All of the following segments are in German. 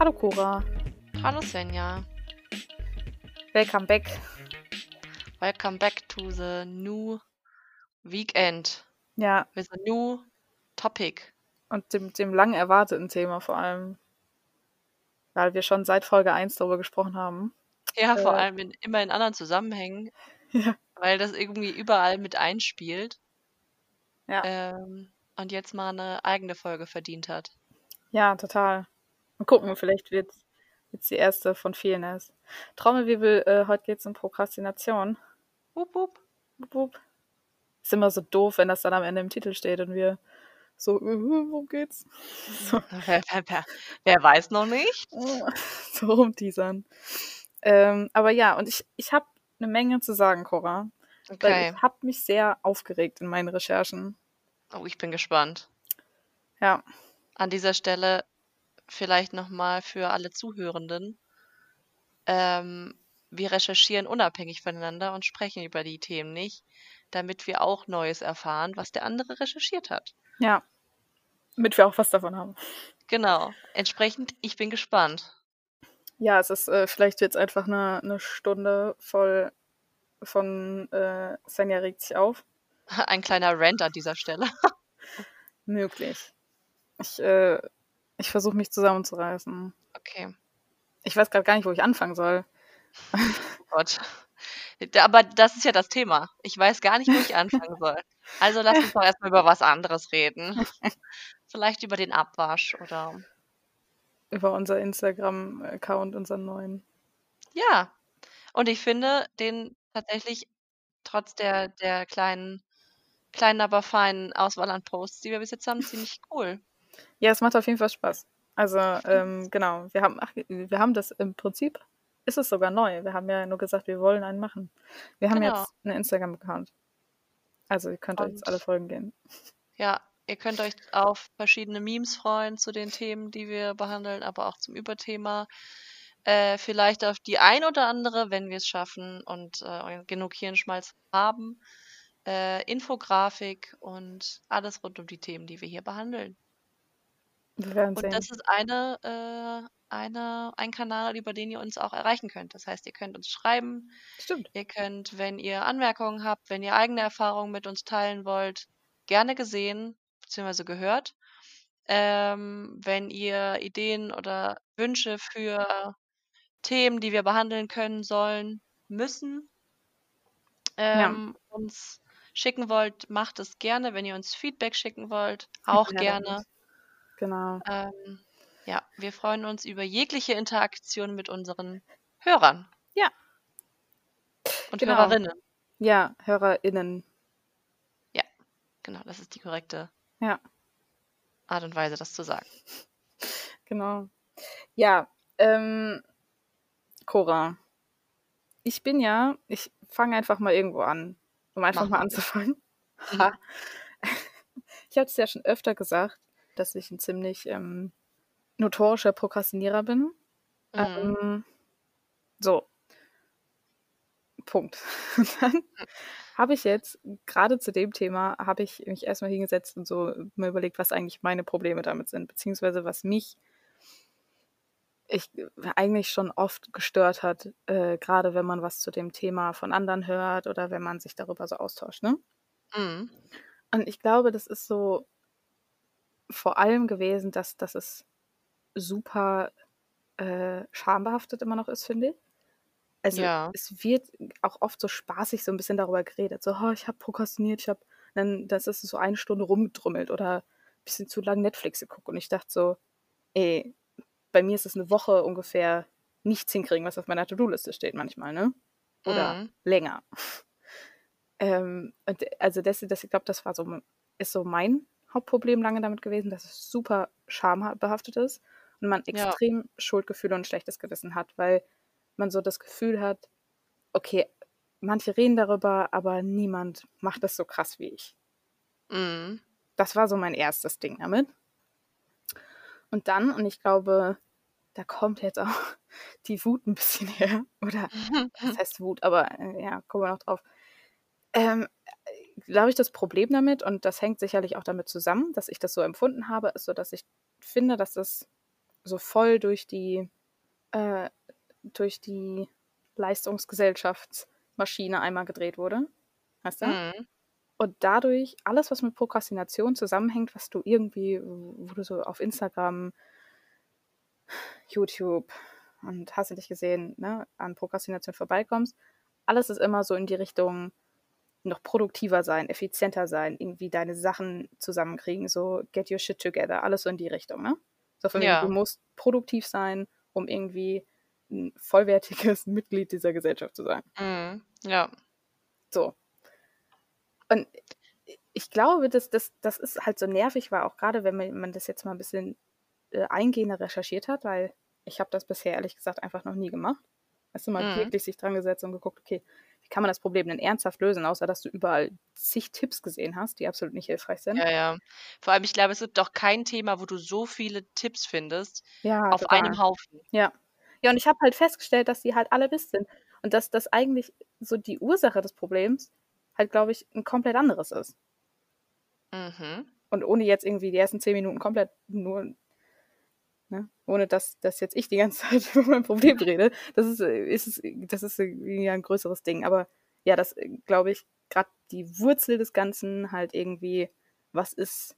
Hallo Cora, Hallo Svenja, welcome back. welcome back to the new weekend. Ja, with a new topic. und dem, dem lang erwarteten Thema vor allem, weil wir schon seit Folge 1 darüber gesprochen haben. Ja, vor Äh, allem in, immer in anderen Zusammenhängen, ja, weil das irgendwie überall mit einspielt ja, ähm, und jetzt mal eine eigene Folge verdient hat. ja, total. Mal gucken, vielleicht wird es die erste von vielen erst. Trommelwirbel, äh, heute geht es um Prokrastination. Wup, wup. Wup, wup. Ist immer so doof, wenn das dann am Ende im Titel steht und wir so, worum geht's? So, Wer, wer, wer, wer weiß noch nicht? so rumteasern. Ähm, aber ja, und ich, ich habe eine Menge zu sagen, Cora, weil Okay. ich habe mich sehr aufgeregt in meinen Recherchen. Oh, ich bin gespannt. Ja, An dieser Stelle vielleicht nochmal für alle Zuhörenden. Ähm, wir recherchieren unabhängig voneinander und sprechen über die Themen nicht, damit wir auch Neues erfahren, was der andere recherchiert hat. ja, damit wir auch was davon haben. Genau. Entsprechend, ich bin gespannt. Ja, es ist, äh, vielleicht es einfach eine, eine Stunde voll von äh, Svenja regt sich auf. Ein kleiner Rant an dieser Stelle. Möglich. Ich, äh, ich versuche mich zusammenzureißen. Okay. Ich weiß gerade gar nicht, wo ich anfangen soll. Oh Gott. Aber das ist ja das Thema. Ich weiß gar nicht, wo ich anfangen soll. Also lass uns doch erstmal über was anderes reden. Vielleicht über den Abwasch oder. Über unser Instagram-Account, unseren neuen. Ja. Und ich finde den tatsächlich trotz der, der kleinen, kleinen, aber feinen Auswahl an Posts, die wir bis jetzt haben, ziemlich cool. Ja, es macht auf jeden Fall Spaß. Also, ähm, genau, wir haben, ach, wir haben das im Prinzip, ist es sogar neu. Wir haben ja nur gesagt, wir wollen einen machen. Wir haben Genau. jetzt einen Instagram-Account. Also, ihr könnt euch jetzt alle Und Folgen gehen. ja, ihr könnt euch auf verschiedene Memes freuen zu den Themen, die wir behandeln, aber auch zum Überthema. Äh, vielleicht auf die ein oder andere, wenn wir es schaffen und äh, genug Hirnschmalz haben, äh, Infografik und alles rund um die Themen, die wir hier behandeln. Werden Und das ist eine, äh, eine, ein Kanal, über den ihr uns auch erreichen könnt. Das heißt, ihr könnt uns schreiben, Stimmt. ihr könnt, wenn ihr Anmerkungen habt, wenn ihr eigene Erfahrungen mit uns teilen wollt, gerne gesehen bzw. gehört. Ähm, wenn ihr Ideen oder Wünsche für Themen, die wir behandeln können, sollen, müssen, Ja. ähm, uns schicken wollt, macht es gerne. Wenn ihr uns Feedback schicken wollt, auch Ja, gerne. Genau. Ähm, ja, wir freuen uns über jegliche Interaktion mit unseren Hörern Ja, und genau. Hörerinnen. Ja, HörerInnen. Ja, genau, das ist die korrekte Ja, Art und Weise, das zu sagen. genau. Ja, ähm, Cora, ich bin ja, ich fange einfach mal irgendwo an, um einfach Mach mal anzufangen. Mhm. Ich habe es ja schon öfter gesagt, dass ich ein ziemlich ähm, notorischer Prokrastinierer bin. Mhm. Ähm, so, Punkt. Und dann habe ich jetzt, gerade zu dem Thema, habe ich mich erstmal hingesetzt und so mir überlegt, was eigentlich meine Probleme damit sind, beziehungsweise was mich ich eigentlich schon oft gestört hat, äh, gerade wenn man was zu dem Thema von anderen hört oder wenn man sich darüber so austauscht, ne? Mhm. Und ich glaube, das ist so vor allem gewesen, dass, dass es super äh, schambehaftet immer noch ist, finde ich. Also Ja. es wird auch oft so spaßig so ein bisschen darüber geredet. So, oh, ich habe prokrastiniert, ich habe, dann das ist so eine Stunde rumgedrummelt oder ein bisschen zu lang Netflix geguckt. Und ich dachte so, ey, bei mir ist es eine Woche ungefähr nichts hinkriegen, was auf meiner To-Do-Liste steht manchmal, ne? Oder Mhm. länger. Ähm, und also das, das, ich glaube, das war so, ist so mein Hauptproblem lange damit gewesen, dass es super schambehaftet ist und man Ja. extrem Schuldgefühle und schlechtes Gewissen hat, weil man so das Gefühl hat, okay, manche reden darüber, aber niemand macht das so krass wie ich. Mhm. Das war so mein erstes Ding damit. Und dann, und ich glaube, da kommt jetzt auch die Wut ein bisschen her. Oder was heißt Wut, aber äh, ja, kommen wir noch drauf. Ähm, glaube ich, das Problem damit, und das hängt sicherlich auch damit zusammen, dass ich das so empfunden habe, ist so, dass ich finde, dass das so voll durch die, äh, durch die Leistungsgesellschaftsmaschine einmal gedreht wurde. Weißt du? Mhm. Und dadurch alles, was mit Prokrastination zusammenhängt, was du irgendwie, wo du so auf Instagram, YouTube und hast du dich gesehen, ne, an Prokrastination vorbeikommst, alles ist immer so in die Richtung noch produktiver sein, effizienter sein, irgendwie deine Sachen zusammenkriegen, so get your shit together, alles so in die Richtung, ne? So von Ja. du musst produktiv sein, um irgendwie ein vollwertiges Mitglied dieser Gesellschaft zu sein. Mhm. Ja. So. Und ich glaube, dass das, das ist halt so nervig, weil auch gerade, wenn man, man das jetzt mal ein bisschen äh, eingehender recherchiert hat, weil ich habe das bisher ehrlich gesagt einfach noch nie gemacht. Hast du mal Mhm. wirklich sich dran gesetzt und geguckt, okay, wie kann man das Problem denn ernsthaft lösen, außer dass du überall zig Tipps gesehen hast, die absolut nicht hilfreich sind. Ja, ja. Vor allem, ich glaube, es gibt doch kein Thema, wo du so viele Tipps findest Ja, auf total. einem Haufen. Ja. Ja, und ich habe halt festgestellt, dass die halt alle Mist sind. Und dass das eigentlich so die Ursache des Problems halt, glaube ich, ein komplett anderes ist. Mhm. Und ohne jetzt irgendwie die ersten zehn Minuten komplett nur, ne, ohne dass, dass jetzt ich die ganze Zeit über mein Problem rede, das ist, äh, ist, das ist äh, ja ein größeres Ding. Aber ja, das äh, glaube ich, gerade die Wurzel des Ganzen halt irgendwie, was ist,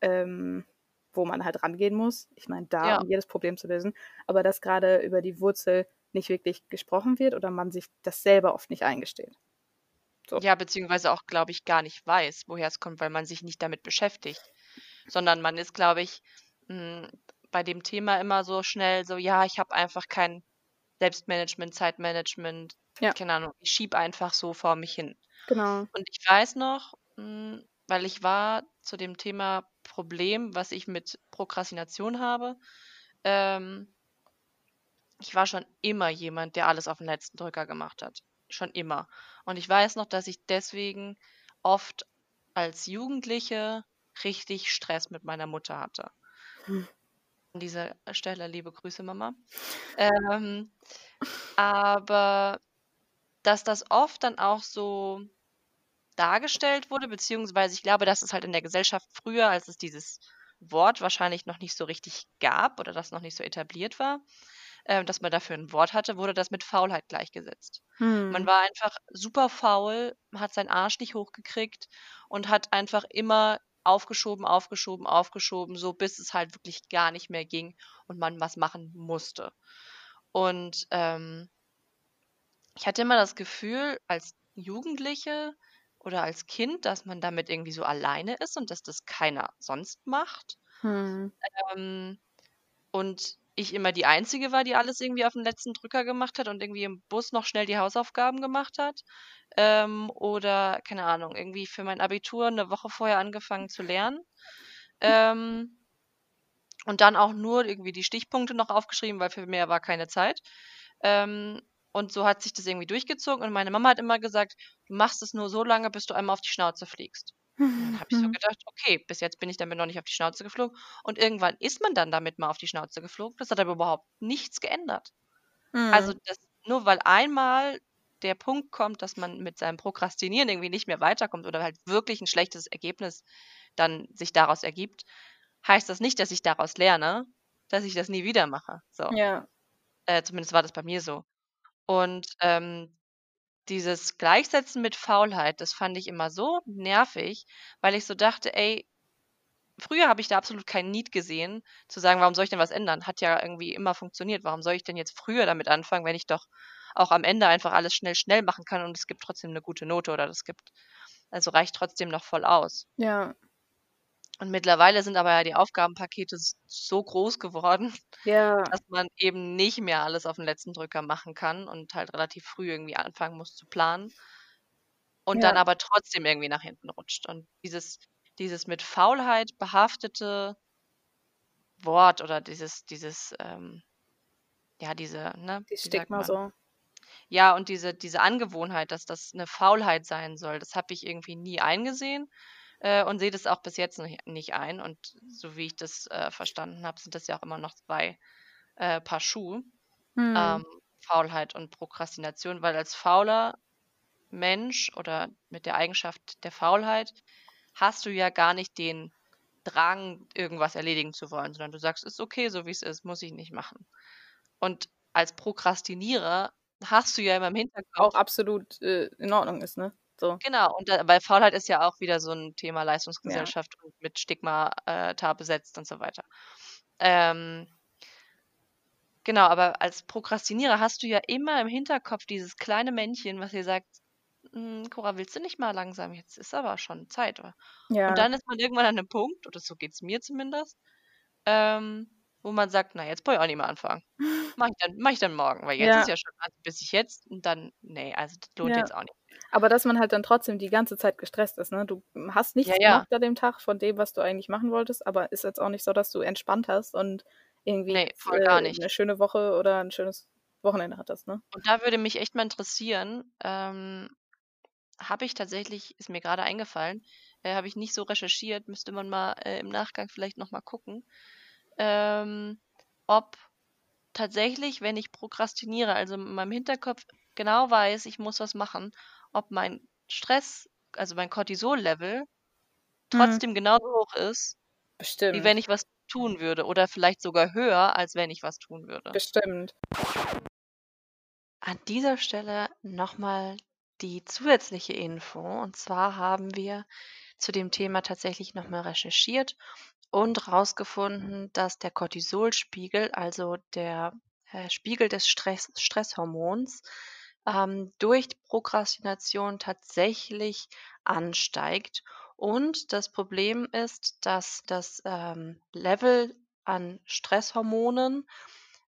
ähm, wo man halt rangehen muss. Ich meine, da, Ja. um jedes Problem zu lösen. Aber dass gerade über die Wurzel nicht wirklich gesprochen wird oder man sich das selber oft nicht eingesteht. So. Ja, beziehungsweise auch, glaube ich, gar nicht weiß, woher es kommt, weil man sich nicht damit beschäftigt. Sondern man ist, glaube ich, mh, bei dem Thema immer so schnell so, ja, ich habe einfach kein Selbstmanagement, Zeitmanagement, Ja. keine Ahnung, ich schieb einfach so vor mich hin. Genau. Und ich weiß noch, mh, weil ich war zu dem Thema Problem, was ich mit Prokrastination habe, ähm, ich war schon immer jemand, der alles auf den letzten Drücker gemacht hat. Schon immer. Und ich weiß noch, dass ich deswegen oft als Jugendliche richtig Stress mit meiner Mutter hatte. Hm. An dieser Stelle liebe Grüße, Mama. Ähm, aber dass das oft dann auch so dargestellt wurde, beziehungsweise ich glaube, dass es halt in der Gesellschaft früher, als es dieses Wort wahrscheinlich noch nicht so richtig gab oder das noch nicht so etabliert war, äh, dass man dafür ein Wort hatte, wurde das mit Faulheit gleichgesetzt. Man Hm. war einfach super faul, hat seinen Arsch nicht hochgekriegt und hat einfach immer aufgeschoben, aufgeschoben, aufgeschoben, so bis es halt wirklich gar nicht mehr ging und man was machen musste. Und ähm, ich hatte immer das Gefühl, als Jugendliche oder als Kind, dass man damit irgendwie so alleine ist und dass das keiner sonst macht. Hm. Ähm, und ich immer die Einzige war, die alles irgendwie auf den letzten Drücker gemacht hat und irgendwie im Bus noch schnell die Hausaufgaben gemacht hat. Ähm, oder, keine Ahnung, irgendwie für mein Abitur eine Woche vorher angefangen zu lernen. Ähm, und dann auch nur irgendwie die Stichpunkte noch aufgeschrieben, weil für mehr war keine Zeit. Ähm, und so hat sich das irgendwie durchgezogen. Und meine Mama hat immer gesagt, du machst es nur so lange, bis du einmal auf die Schnauze fliegst. Und dann habe ich so Mhm. gedacht, okay, bis jetzt bin ich damit noch nicht auf die Schnauze geflogen. Und irgendwann ist man dann damit mal auf die Schnauze geflogen. Das hat aber überhaupt nichts geändert. Also Hm. das, nur weil einmal der Punkt kommt, dass man mit seinem Prokrastinieren irgendwie nicht mehr weiterkommt oder halt wirklich ein schlechtes Ergebnis dann sich daraus ergibt, heißt das nicht, dass ich daraus lerne, dass ich das nie wieder mache. So. Ja. Äh, zumindest war das bei mir so. Und ähm, dieses Gleichsetzen mit Faulheit, das fand ich immer so nervig, weil ich so dachte, ey, früher habe ich da absolut keinen Need gesehen, zu sagen, warum soll ich denn was ändern? Hat ja irgendwie immer funktioniert. Warum soll ich denn jetzt früher damit anfangen, wenn ich doch auch am Ende einfach alles schnell, schnell machen kann und es gibt trotzdem eine gute Note oder das gibt, also reicht trotzdem noch voll aus. Ja. Und mittlerweile sind aber ja die Aufgabenpakete so groß geworden, Ja. dass man eben nicht mehr alles auf den letzten Drücker machen kann und halt relativ früh irgendwie anfangen muss zu planen und dann Ja. aber trotzdem irgendwie nach hinten rutscht. Und dieses, dieses mit Faulheit behaftete Wort oder dieses, dieses, ähm, ja, diese, ne, Die wie sagt Stigma man? so. Ja, und diese, diese Angewohnheit, dass das eine Faulheit sein soll, das habe ich irgendwie nie eingesehen äh, und sehe das auch bis jetzt nicht, ein. Und so wie ich das äh, verstanden habe, sind das ja auch immer noch zwei äh, Paar Schuhe. Mhm. Ähm, Faulheit und Prokrastination, weil als fauler Mensch oder mit der Eigenschaft der Faulheit hast du ja gar nicht den Drang, irgendwas erledigen zu wollen, sondern du sagst, ist okay, so wie es ist, muss ich nicht machen. Und als Prokrastinierer hast du ja immer im Auch Hinterkopf absolut, äh, in Ordnung ist, ne? So. Genau, und da weil Faulheit ist ja auch wieder so 'n Thema Ja. Leistungsgesellschaft und mit Stigma, äh, besetzt und so weiter. Ähm genau, aber als Prokrastinierer hast du ja immer im Hinterkopf dieses kleine Männchen, was dir sagt: „Hm, Cora, willst du nicht mal langsam? Jetzt ist aber schon Zeit, oder?“ Und Ja. dann ist man irgendwann an 'nem Punkt, oder so geht's mir zumindest, ähm, wo man sagt: „Na, jetzt brauche ich auch nicht mehr anfangen. Mache ich dann mache ich dann morgen, weil jetzt ist Ja. ja schon also, bis ich jetzt und dann ne, also, das lohnt Ja. jetzt auch nicht.“ Aber dass man halt dann trotzdem die ganze Zeit gestresst ist, ne? Du hast Ja, nichts ja. gemacht an dem Tag von dem, was du eigentlich machen wolltest, aber ist jetzt auch nicht so, dass du entspannt hast und irgendwie Ne, jetzt, voll äh, gar nicht. 'ne schöne Woche oder 'n schönes Wochenende hattest, ne? Und da würde mich echt mal interessieren, ähm, habe ich tatsächlich ist mir grade eingefallen, äh, habe ich nicht so recherchiert, müsste man mal, äh, im Nachgang vielleicht noch mal gucken, ähm, ob tatsächlich, wenn ich prokrastiniere, also, in meinem Hinterkopf genau weiß, ich muss was machen, ob mein Stress, also, mein Cortisol-Level Mhm. trotzdem genauso hoch ist, wie Bestimmt. wenn ich was tun würde oder vielleicht sogar höher, als wenn ich was tun würde. Bestimmt. An dieser Stelle noch mal die zusätzliche Info. Und zwar haben wir zu dem Thema tatsächlich noch mal recherchiert und rausgefunden, dass der Cortisolspiegel, also der, äh, Spiegel des Stress Stresshormons, ähm, durch Prokrastination tatsächlich ansteigt. Und das Problem ist, dass das, ähm, Level an Stresshormonen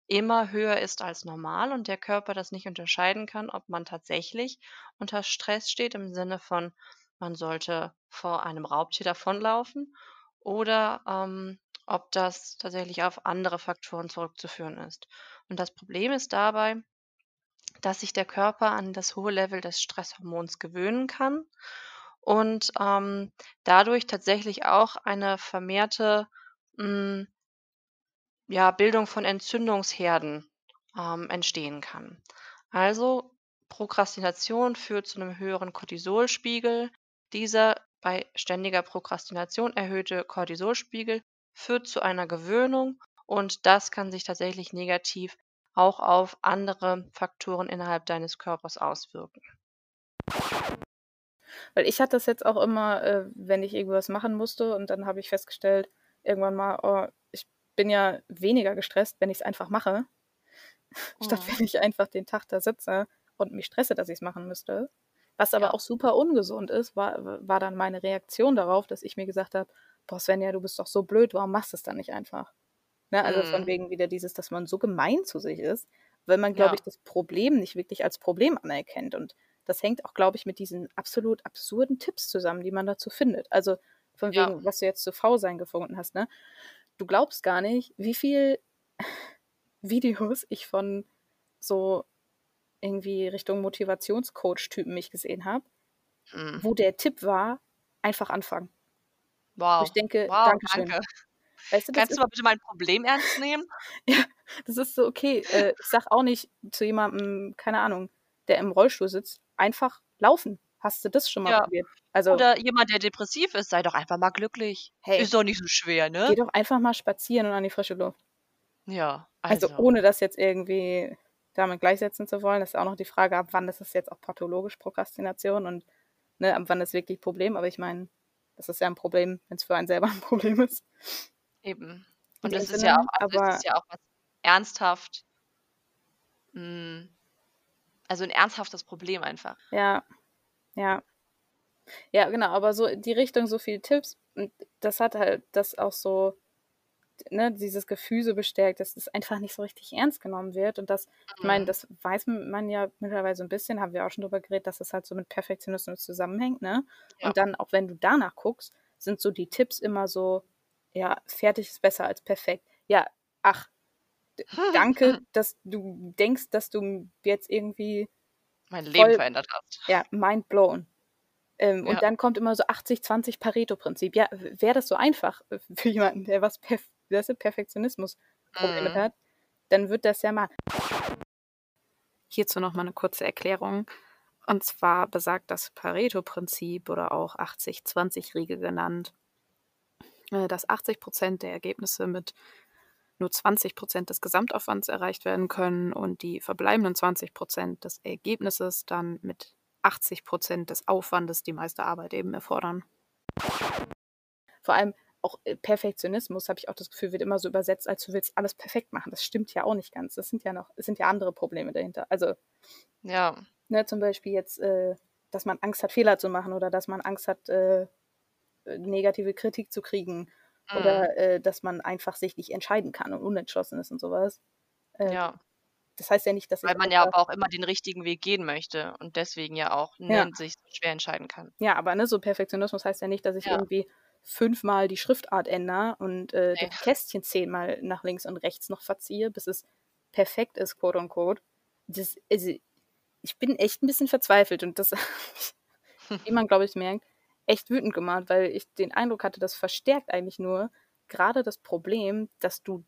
immer höher ist als normal und der Körper das nicht unterscheiden kann, ob man tatsächlich unter Stress steht im Sinne von, man sollte vor einem Raubtier davonlaufen oder, ähm, ob das tatsächlich auf andere Faktoren zurückzuführen ist. Und das Problem ist dabei, dass sich der Körper an das hohe Level des Stresshormons gewöhnen kann und, ähm, dadurch tatsächlich auch eine vermehrte, hm ja, Bildung von Entzündungsherden, ähm, entstehen kann. Also, Prokrastination führt zu 'nem höheren Cortisolspiegel. Dieser bei ständiger Prokrastination erhöhte Cortisolspiegel führt zu einer Gewöhnung und das kann sich tatsächlich negativ auch auf andere Faktoren innerhalb deines Körpers auswirken. Weil ich hatte das jetzt auch immer, äh, wenn ich irgendwas machen musste und dann habe ich festgestellt irgendwann mal: „Oh, ich bin ja weniger gestresst, wenn ich's einfach mache, statt Mhm. wenn ich einfach den Tag da sitze und mich stresse, dass ich's machen müsste.“ Was aber Ja. auch super ungesund ist, war war dann meine Reaktion darauf, dass ich mir gesagt habe: „Boah, Svenja, du bist doch so blöd, warum machst du's dann nicht einfach?“ Ne, also von Mhm. wegen wieder dieses, dass man so gemein zu sich ist, weil man, glaube ich, Ja. das Problem nicht wirklich als Problem anerkennt. Und das hängt auch, glaube ich, mit diesen absolut absurden Tipps zusammen, die man dazu findet. Also, von Ja. wegen, was du jetzt zu Faulsein gefunden hast, ne? Du glaubst gar nicht, wie viel Videos ich von so irgendwie Richtung Motivationscoach-Typen mich gesehen habe, Mhm. wo der Tipp war: „Einfach anfangen.“ Wo ich Wow. denke: Wow, „Dankeschön.“ danke. Weißt du, Kannst du mal bitte mein Problem ernst nehmen? Ja, das ist so okay. Äh, ich sage auch nicht zu jemandem, keine Ahnung, der im Rollstuhl sitzt: „Einfach laufen.“ Hast du das schon mal Ja. probiert? Also Oder jemand, der depressiv ist: „Sei doch einfach mal glücklich. Hey. Ist doch nicht so schwer, geh ne?“ doch einfach mal spazieren und an die frische Luft. Ja, Also, also ohne das jetzt irgendwie damit gleichsetzen zu wollen, ist auch noch die Frage, ab wann ist es jetzt auch pathologisch Prokrastination und, ne, ab wann ist wirklich Problem. Aber ich meine, das ist ja 'n Problem, wenn's für einen selber 'n Problem ist. Eben. Und das ist ja auch also, das aber ist ja auch was ernsthaft hm, also, 'n ernsthaftes Problem einfach. Ja, ja. Ja, genau, aber so in die Richtung so viel Tipps und das hat halt das auch so ne, dieses Gefühl so bestärkt, dass es einfach nicht so richtig ernst genommen wird und das ich meine, Mhm. das weiß man ja mittlerweile so 'n bisschen, haben wir auch schon drüber geredet, dass das halt so mit Perfektionismus zusammenhängt, ne? Ja. Und dann, auch wenn du danach guckst, sind so die Tipps immer so: „Ja, fertig ist besser als perfekt.“ Ja, ach, danke, dass du denkst, dass du jetzt irgendwie Mein Leben voll verändert hast. ja, mind blown. Ähm, Ja. und dann kommt immer so 80/20 Pareto-Prinzip. Ja, wäre das so einfach, für jemanden, der was Perf du, Perfektionismus-Probleme Mhm. hat, dann wird das ja mal. Hierzu nochmal eine kurze Erklärung. Und zwar besagt das Pareto-Prinzip oder auch 80-20-Regel genannt, äh, dass 80 Prozent der Ergebnisse mit nur 20 Prozent des Gesamtaufwands erreicht werden können und die verbleibenden 20 Prozent des Ergebnisses dann mit 80 Prozent des Aufwandes die meiste Arbeit eben erfordern. Vor allem auch äh, Perfektionismus, habe ich auch das Gefühl, wird immer so übersetzt, als du willst alles perfekt machen. Das stimmt ja auch nicht ganz. Das sind ja noch, es sind ja andere Probleme dahinter. Also, ja. Ne, zum Beispiel jetzt, äh, dass man Angst hat, Fehler zu machen oder dass man Angst hat, äh, äh negative Kritik zu kriegen mhm. oder äh, dass man einfach sich nicht entscheiden kann und unentschlossen ist und sowas. Äh, ja. Das heißt ja nicht, dass Weil man ja aber auch immer den richtigen Weg gehen möchte und deswegen ja auch ja. Sich schwer entscheiden kann. Ja, aber ne, so Perfektionismus heißt ja nicht, dass ich ja. irgendwie fünfmal die Schriftart ändere und äh, nee. das Kästchen zehnmal nach links und rechts noch verziehe, bis es perfekt ist, quote unquote. Das, also, ich bin echt ein bisschen verzweifelt und das, wie man glaube ich merkt, echt wütend gemacht, weil ich den Eindruck hatte, das verstärkt eigentlich nur gerade das Problem, dass du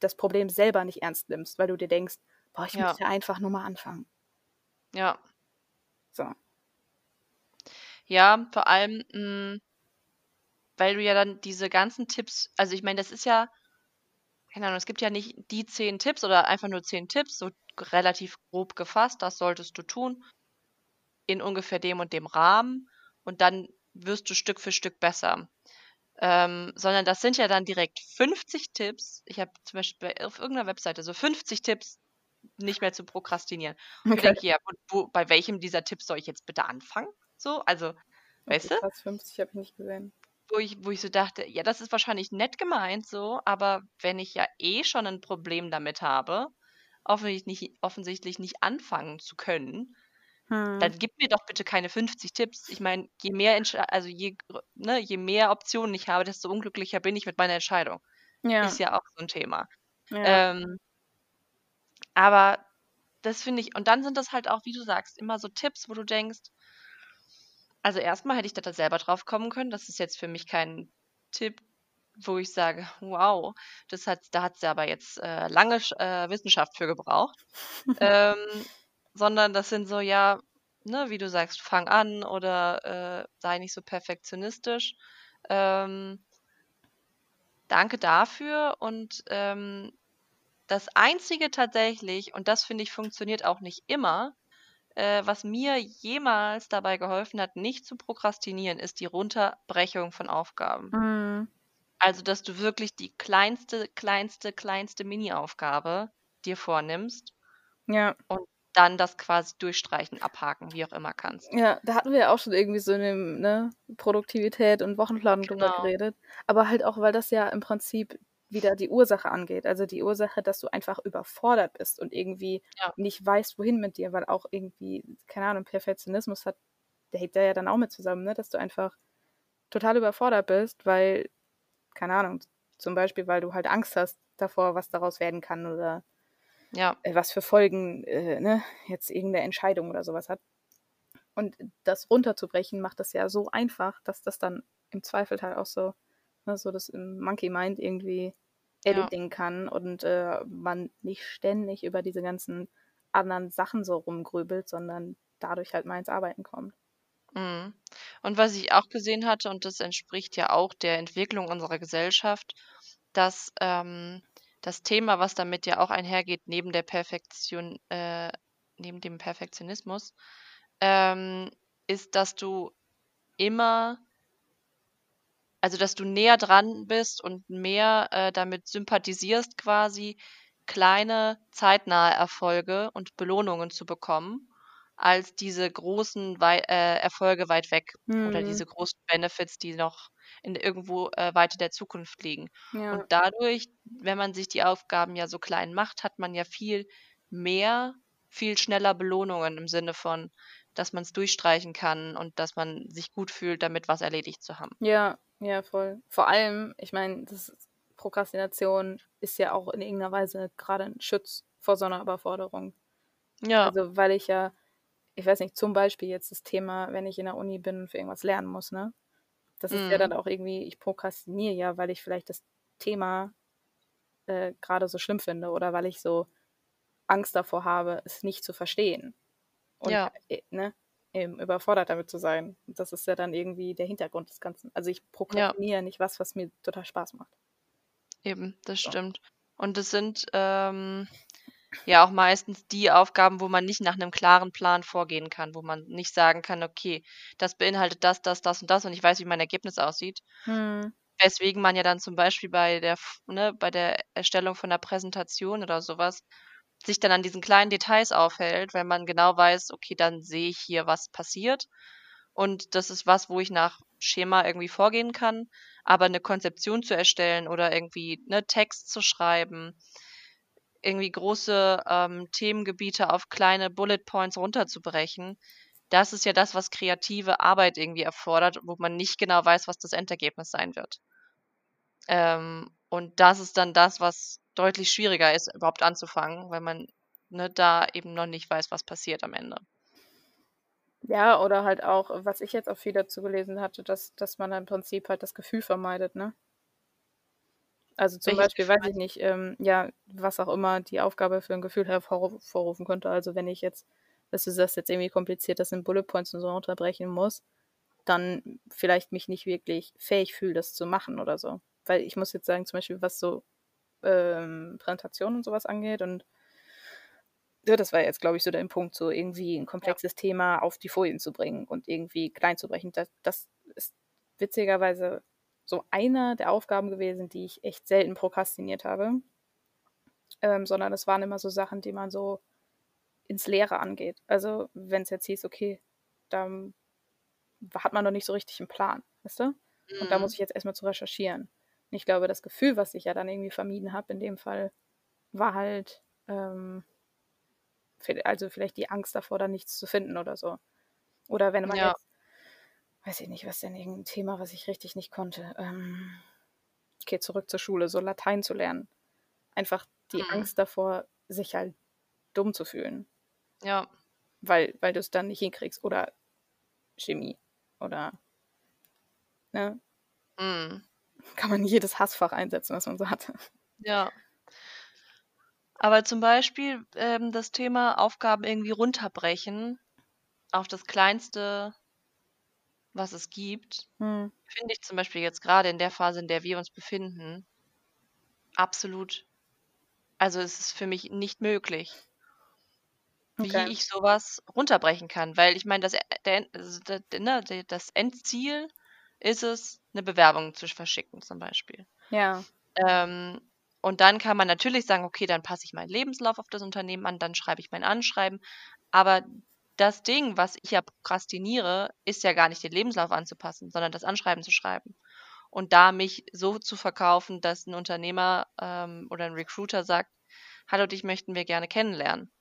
das Problem selber nicht ernst nimmst, weil du dir denkst, boah, ich ja. muss ja einfach nur mal anfangen. Ja. So. Ja, vor allem, mh, hm, weil du ja dann diese ganzen Tipps, also ich meine, das ist ja, keine Ahnung, es gibt ja nicht die zehn Tipps oder einfach nur zehn Tipps, so relativ grob gefasst, das solltest du tun, in ungefähr dem und dem Rahmen und dann wirst du Stück für Stück besser. Ähm, sondern das sind ja dann direkt 50 Tipps. Ich habe zum Beispiel auf irgendeiner Webseite so 50 Tipps, nicht mehr zu prokrastinieren. Und okay. ich denke, ja, wo, wo, bei welchem dieser Tipps soll ich jetzt bitte anfangen? So, also, okay, weißt du? Fast 50 habe ich nicht gesehen wo ich, wo ich so dachte, ja, das ist wahrscheinlich nett gemeint so, aber wenn ich ja eh schon ein Problem damit habe, offensichtlich nicht, offensichtlich nicht anfangen zu können, hm. dann gib mir doch bitte keine 50 Tipps. Ich meine, je mehr also je, ne, je mehr Optionen ich habe, desto unglücklicher bin ich mit meiner Entscheidung. Ja. Ist ja auch so ein Thema. Ja. Ähm, aber das finde ich, und dann sind das halt auch, wie du sagst, immer so Tipps, wo du denkst, also erstmal hätte ich da selber drauf kommen können. Das ist jetzt für mich kein Tipp, wo ich sage, wow, das hat, da hat sie aber jetzt äh, lange äh, Wissenschaft für gebraucht. ähm, sondern das sind so, ja, ne, wie du sagst, fang an oder äh, sei nicht so perfektionistisch. Ähm, danke dafür. Und ähm, das Einzige tatsächlich, und das finde ich funktioniert auch nicht immer, äh, was mir jemals dabei geholfen hat, nicht zu prokrastinieren, ist die Runterbrechung von Aufgaben. Mhm. Also, dass du wirklich die kleinste, kleinste, kleinste Mini-Aufgabe dir vornimmst Ja. und dann das quasi durchstreichen, abhaken, wie auch immer kannst. Ja, da hatten wir ja auch schon irgendwie so eine ne, Produktivität und Wochenplan drüber Genau. geredet. Aber halt auch, weil das ja im Prinzip wieder die Ursache angeht. Also die Ursache, dass du einfach überfordert bist und irgendwie ja. nicht weißt, wohin mit dir, weil auch irgendwie, keine Ahnung, Perfektionismus hat, der hängt da ja dann auch mit zusammen, ne? dass du einfach total überfordert bist, weil, keine Ahnung, zum Beispiel, weil du halt Angst hast davor, was daraus werden kann oder ja. äh, was für Folgen äh, ne, jetzt irgendeine Entscheidung oder sowas hat. Und das runterzubrechen macht das ja so einfach, dass das dann im Zweifel halt auch so ne, so das im Monkey Mind irgendwie editing ja. kann und äh, man nicht ständig über diese ganzen anderen Sachen so rumgrübelt, sondern dadurch halt mal ins Arbeiten kommt. Mhm. Und was ich auch gesehen hatte, und das entspricht ja auch der Entwicklung unserer Gesellschaft, dass ähm, das Thema, was damit ja auch einhergeht, neben der Perfektion, äh, neben dem Perfektionismus, ähm, ist, dass du immer also, dass du näher dran bist und mehr, äh, damit sympathisierst quasi, kleine, zeitnahe Erfolge und Belohnungen zu bekommen, als diese großen wei äh, Erfolge weit weg oder diese mhm. großen Benefits, die noch in irgendwo, äh, weiter der Zukunft liegen. Und dadurch, wenn man sich die Aufgaben ja so klein macht, hat man ja viel mehr, viel schneller Belohnungen im Sinne von, dass man es durchstreichen kann und dass man sich gut fühlt, damit was erledigt zu haben. Ja, ja, voll. Vor allem, ich meine, Prokrastination ist ja auch in irgendeiner Weise gerade ein Schutz vor so einer Überforderung. Ja. Also, weil ich ja, ich weiß nicht, zum Beispiel jetzt das Thema, wenn ich in der Uni bin und für irgendwas lernen muss, ne? Das ist ja dann mhm. auch irgendwie, ich prokrastiniere ja, weil ich vielleicht das Thema äh, gerade so schlimm finde oder weil ich so Angst davor habe, es nicht zu verstehen. Und Ja. äh, ne, eben überfordert damit zu sein. Das ist ja dann irgendwie der Hintergrund des Ganzen. Also ich prokrastiniere nicht was, was mir total Spaß macht. Eben, das So. stimmt. Und es sind ähm, ja auch meistens die Aufgaben, wo man nicht nach einem klaren Plan vorgehen kann, wo man nicht sagen kann, okay, das beinhaltet das, das, das und das und ich weiß, wie mein Ergebnis aussieht. Hm. Weswegen man ja dann zum Beispiel bei der, ne, bei der Erstellung von einer Präsentation oder sowas sich dann an diesen kleinen Details aufhält, weil man genau weiß, okay, dann sehe ich hier, was passiert. Und das ist was, wo ich nach Schema irgendwie vorgehen kann. Aber eine Konzeption zu erstellen oder irgendwie ne, Text zu schreiben, irgendwie große ähm, Themengebiete auf kleine Bullet Points runterzubrechen, das ist ja das, was kreative Arbeit irgendwie erfordert, wo man nicht genau weiß, was das Endergebnis sein wird. Ähm, und das ist dann das, was deutlich schwieriger ist, überhaupt anzufangen, weil man ne, da eben noch nicht weiß, was passiert am Ende. Ja, oder halt auch, was ich jetzt auch viel dazu gelesen hatte, dass, dass man im Prinzip halt das Gefühl vermeidet, ne? Also zum Welches Beispiel, Gefühl weiß ich nicht, ähm, ja, was auch immer die Aufgabe für ein Gefühl hervorrufen könnte. Also wenn ich jetzt, dass du das jetzt irgendwie kompliziert, das in Bullet Points und so unterbrechen muss, dann vielleicht mich nicht wirklich fähig fühle, das zu machen oder so. Weil ich muss jetzt sagen, zum Beispiel, was so ähm, Präsentationen und sowas angeht und ja, das war jetzt, glaube ich, so der Punkt, so irgendwie ein komplexes Thema auf die Folien zu bringen und irgendwie klein zu brechen. Das, das ist witzigerweise so einer der Aufgaben gewesen, die ich echt selten prokrastiniert habe. Ähm, sondern es waren immer so Sachen, die man so ins Leere angeht. Also, wenn es jetzt hieß, okay, da hat man noch nicht so richtig einen Plan, weißt du? Und da Mhm. muss ich jetzt erstmal zu recherchieren. Und ich glaube, das Gefühl, was ich ja dann irgendwie vermieden habe, in dem Fall, war halt, ähm, also vielleicht die Angst davor, da nichts zu finden oder so. Oder wenn man Ja. jetzt, weiß ich nicht, was denn irgendein Thema, was ich richtig nicht konnte. Ähm, okay, zurück zur Schule, so Latein zu lernen. Einfach die Mhm. Angst davor, sich halt dumm zu fühlen, Ja. weil, weil du es dann nicht hinkriegst. Oder Chemie. Oder, ne? Mhm. Kann man jedes Hassfach einsetzen, was man so hat. Ja. Aber zum Beispiel ähm, das Thema Aufgaben irgendwie runterbrechen auf das Kleinste, was es gibt, Hm. finde ich zum Beispiel jetzt gerade in der Phase, in der wir uns befinden, absolut. Also es ist für mich nicht möglich, wie Okay. ich sowas runterbrechen kann. Weil ich meine, das, E- der, also der, der, ne, der, das Endziel ist es, eine Bewerbung zu verschicken, zum Beispiel. Ja. Ähm, und dann kann man natürlich sagen, okay, dann passe ich meinen Lebenslauf auf das Unternehmen an, dann schreibe ich mein Anschreiben. Aber das Ding, was ich ja prokrastiniere, ist ja gar nicht den Lebenslauf anzupassen, sondern das Anschreiben zu schreiben. Und da mich so zu verkaufen, dass ein Unternehmer ähm, oder ein Recruiter sagt, hallo, dich möchten wir gerne kennenlernen.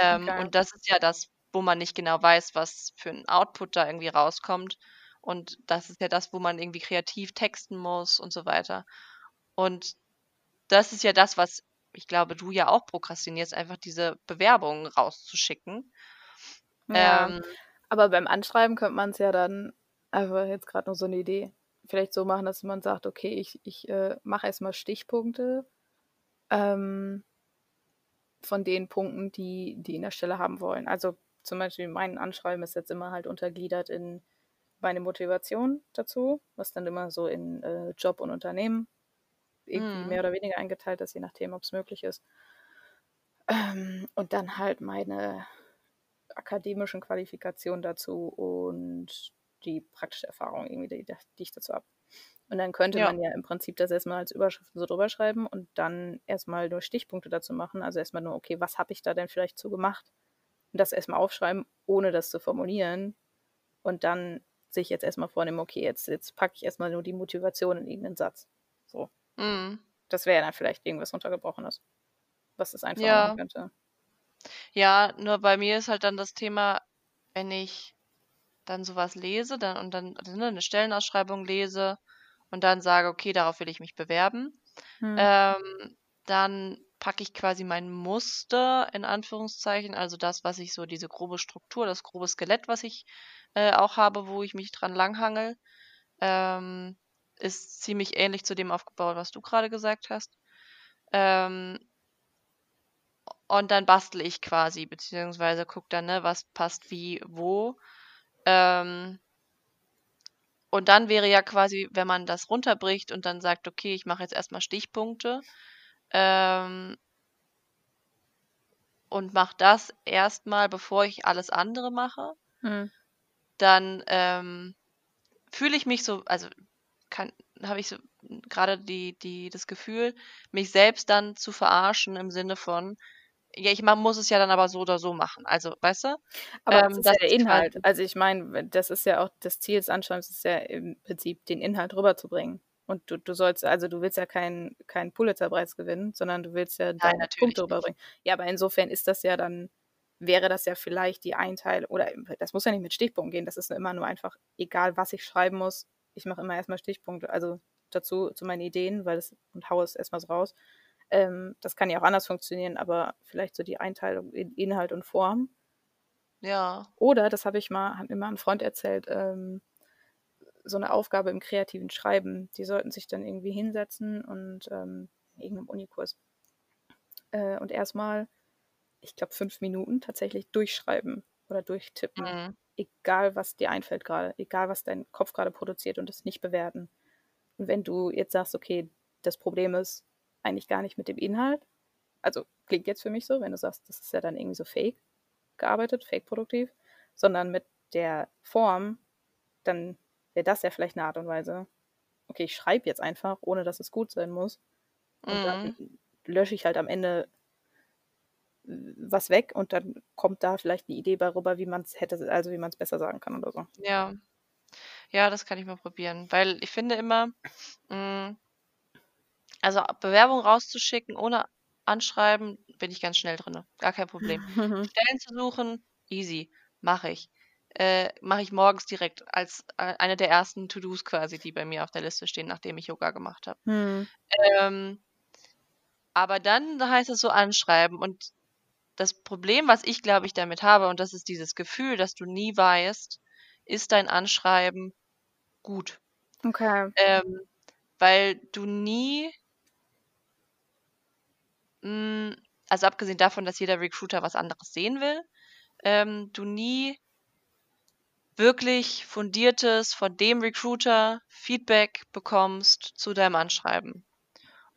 Ähm, Okay. Und das ist ja das, wo man nicht genau weiß, was für ein Output da irgendwie rauskommt. Und das ist ja das, wo man irgendwie kreativ texten muss und so weiter. Und das ist ja das, was ich glaube, du ja auch prokrastinierst, einfach diese Bewerbungen rauszuschicken. Ja. Ähm, Aber beim Anschreiben könnte man es ja dann, einfach jetzt gerade nur so eine Idee, vielleicht so machen, dass man sagt, okay, ich, ich äh, mache erstmal Stichpunkte ähm, von den Punkten, die die in der Stelle haben wollen. Also zum Beispiel mein Anschreiben ist jetzt immer halt untergliedert in meine Motivation dazu, was dann immer so in äh, Job und Unternehmen irgendwie Mhm. mehr oder weniger eingeteilt ist, je nachdem, ob es möglich ist. Ähm, und dann halt meine akademischen Qualifikationen dazu und die praktische Erfahrung irgendwie, die, die ich dazu habe. Und dann könnte Ja. man ja im Prinzip das erstmal als Überschriften so drüber schreiben und dann erstmal nur Stichpunkte dazu machen. Also erstmal nur, okay, was habe ich da denn vielleicht zu gemacht? Und das erstmal aufschreiben, ohne das zu formulieren. Und dann sich jetzt erstmal vornehmen, okay, jetzt, jetzt packe ich erstmal nur die Motivation in irgendeinen Satz. So. Mhm. Das wäre dann vielleicht irgendwas runtergebrochenes, was es einfach Ja. machen könnte. Ja, nur bei mir ist halt dann das Thema, wenn ich dann sowas lese dann, und dann also, ne, eine Stellenausschreibung lese und dann sage, okay, darauf will ich mich bewerben, Hm. ähm, dann packe ich quasi mein Muster in Anführungszeichen, also das, was ich so, diese grobe Struktur, das grobe Skelett, was ich äh, auch habe, wo ich mich dran langhangel, ähm, ist ziemlich ähnlich zu dem aufgebaut, was du gerade gesagt hast. Ähm, und dann bastel ich quasi, beziehungsweise guck dann, ne, was passt wie, wo. Ähm, und dann wäre ja quasi, wenn man das runterbricht und dann sagt, okay, ich mache jetzt erstmal Stichpunkte ähm, und mache das erstmal, bevor ich alles andere mache, Mhm. Dann ähm, fühle ich mich so, also kann, habe ich so gerade die, die, das Gefühl, mich selbst dann zu verarschen im Sinne von, ja, ich man muss es ja dann aber so oder so machen. Also, weißt du? Aber das Ähm, ist ja das der ist Inhalt. Also ich meine, das ist ja auch das Ziel des Anschreibens, ist ja im Prinzip den Inhalt rüberzubringen. Und du, du sollst, also du willst ja keinen keinen Pulitzerpreis gewinnen, sondern du willst ja deine Punkte nicht. rüberbringen. Ja, aber insofern ist das ja dann, wäre das ja vielleicht die Einteilung, oder das muss ja nicht mit Stichpunkten gehen, das ist immer nur einfach, egal was ich schreiben muss, ich mache immer erstmal Stichpunkte, also dazu zu meinen Ideen, weil das und haue es erstmal so raus. Ähm, das kann ja auch anders funktionieren, aber vielleicht so die Einteilung in Inhalt und Form. Ja. Oder, das habe ich mal, hat mir mal ein Freund erzählt, ähm, so eine Aufgabe im kreativen Schreiben. Die sollten sich dann irgendwie hinsetzen und ähm, in irgendeinem Unikurs äh, und erstmal, ich glaube, fünf Minuten tatsächlich durchschreiben oder durchtippen. Mhm. Egal, was dir einfällt gerade, egal, was dein Kopf gerade produziert und es nicht bewerten. Und wenn du jetzt sagst, okay, das Problem ist eigentlich gar nicht mit dem Inhalt, also klingt jetzt für mich so, wenn du sagst, das ist ja dann irgendwie so fake gearbeitet, fake produktiv, sondern mit der Form, dann wäre das ja vielleicht eine Art und Weise, okay, ich schreibe jetzt einfach, ohne dass es gut sein muss. Und Mhm. dann lösche ich halt am Ende was weg und dann kommt da vielleicht eine Idee bei rüber, wie man es hätte, also wie man es besser sagen kann oder so. Ja. Ja, das kann ich mal probieren. Weil ich finde immer, mh, also Bewerbung rauszuschicken ohne Anschreiben, bin ich ganz schnell drin. Gar kein Problem. Stellen zu suchen, easy, mache ich. Äh, mache ich morgens direkt als äh, eine der ersten To-Dos quasi, die bei mir auf der Liste stehen, nachdem ich Yoga gemacht habe. Hm. Ähm, aber dann heißt es so anschreiben und das Problem, was ich glaube ich damit habe, und das ist dieses Gefühl, dass du nie weißt, ist dein Anschreiben gut. Okay. Ähm, weil du nie, mh, also abgesehen davon, dass jeder Recruiter was anderes sehen will, ähm, du nie wirklich fundiertes von dem Recruiter Feedback bekommst zu deinem Anschreiben.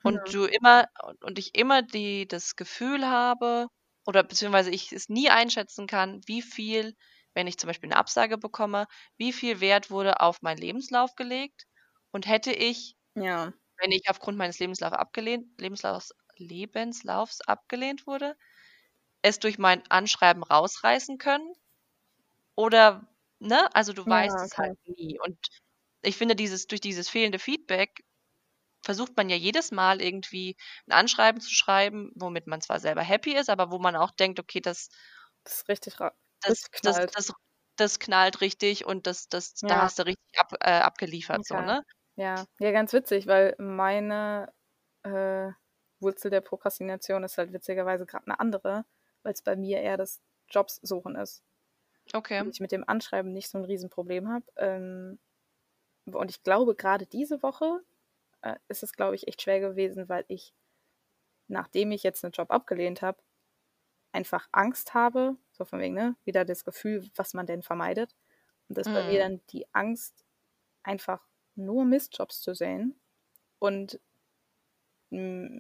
Und Hm. du immer, und ich immer die, das Gefühl habe, oder beziehungsweise ich es nie einschätzen kann, wie viel, wenn ich zum Beispiel eine Absage bekomme, wie viel Wert wurde auf meinen Lebenslauf gelegt und hätte ich, Ja. wenn ich aufgrund meines Lebenslaufs abgelehnt, Lebenslaufs, Lebenslaufs abgelehnt wurde, es durch mein Anschreiben rausreißen können? Oder, ne? Also du Ja, weißt es okay. halt nie. Und ich finde, dieses, durch dieses fehlende Feedback versucht man ja jedes Mal irgendwie ein Anschreiben zu schreiben, womit man zwar selber happy ist, aber wo man auch denkt, okay, das, Das ist richtig, das, das, knallt. das, das knallt richtig und das, das, da Ja. hast du richtig ab, äh, abgeliefert, so, Okay. ne? Ja, ja, ganz witzig, weil meine äh, Wurzel der Prokrastination ist halt witzigerweise gerade eine andere, weil es bei mir eher das Jobsuchen ist. Und Okay. ich mit dem Anschreiben nicht so ein Riesenproblem habe. Ähm, und ich glaube, gerade diese Woche äh, ist es, glaube ich, echt schwer gewesen, weil ich, nachdem ich jetzt einen Job abgelehnt habe, einfach Angst habe, so von wegen, ne, wieder das Gefühl, was man denn vermeidet. Und dass bei mir Mhm. dann die Angst, einfach nur Mistjobs zu sehen und mh,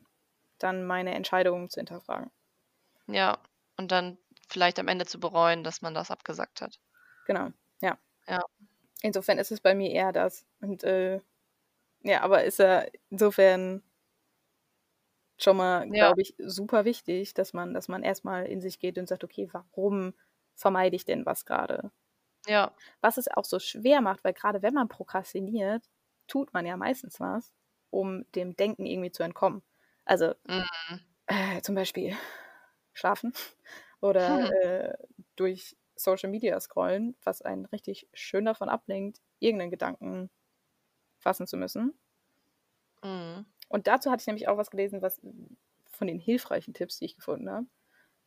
dann meine Entscheidungen zu hinterfragen. Ja. Und dann vielleicht am Ende zu bereuen, dass man das abgesagt hat. Genau, ja. Ja. Insofern ist es bei mir eher das. Und äh, ja, aber ist ja insofern schon mal, Ja. glaube ich, super wichtig, dass man, dass man erstmal in sich geht und sagt, okay, warum vermeide ich denn was gerade? Ja. Was es auch so schwer macht, weil gerade wenn man prokrastiniert, tut man ja meistens was, um dem Denken irgendwie zu entkommen. Also Mhm. äh, zum Beispiel schlafen oder Mhm. äh, durch Social Media scrollen, was einen richtig schön davon ablenkt, irgendeinen Gedanken fassen zu müssen. Mhm. Und dazu hatte ich nämlich auch was gelesen, was von den hilfreichen Tipps, die ich gefunden habe.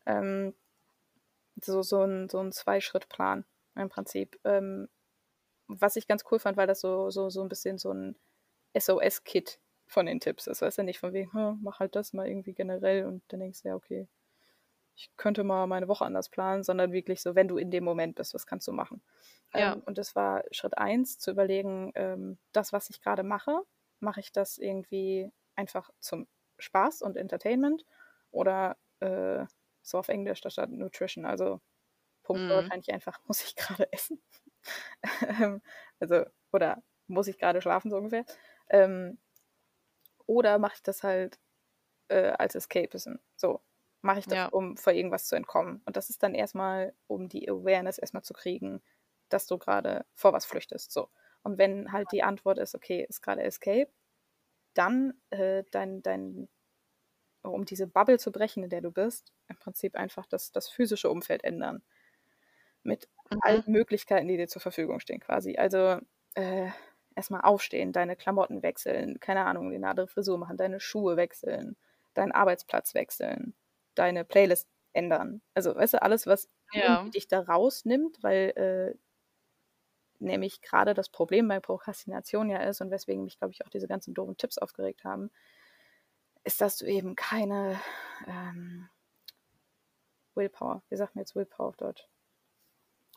Ähm, so, so ein, so ein Zwei-Schritt-Plan im Prinzip. Ähm, was ich ganz cool fand, weil das so, so, so ein bisschen so ein SOS-Kit von den Tipps ist. Weißt du, nicht von wegen, hm, mach halt das mal irgendwie generell und dann denkst du, ja, okay, ich könnte mal meine Woche anders planen, sondern wirklich so, wenn du in dem Moment bist, was kannst du machen? Ja. Ähm, und das war Schritt eins, zu überlegen, ähm, das, was ich gerade mache, mache ich das irgendwie einfach zum Spaß und Entertainment oder äh, so auf Englisch, da steht Nutrition, also Punkt Mhm. wahrscheinlich einfach, muss ich gerade essen? Ähm, also, oder muss ich gerade schlafen, so ungefähr. Ähm, oder mache ich das halt äh, als Escapism. So, mache ich das, Ja. um vor irgendwas zu entkommen. Und das ist dann erstmal, um die Awareness erstmal zu kriegen, dass du gerade vor was flüchtest. So. Und wenn halt die Antwort ist, okay, ist gerade Escape, dann äh, dein, dein, um diese Bubble zu brechen, in der du bist, im Prinzip einfach das, das physische Umfeld ändern. Mit allen Mhm. Möglichkeiten, die dir zur Verfügung stehen, quasi. Also äh, erstmal aufstehen, deine Klamotten wechseln, keine Ahnung, eine andere Frisur machen, deine Schuhe wechseln, deinen Arbeitsplatz wechseln, deine Playlist ändern. Also, weißt du, alles, was Ja. dich da rausnimmt, weil äh, nämlich gerade das Problem bei Prokrastination ja ist und weswegen mich, glaube ich, auch diese ganzen doofen Tipps aufgeregt haben, ist, dass du eben keine ähm, Willpower, wie sagt man jetzt Willpower auf Deutsch?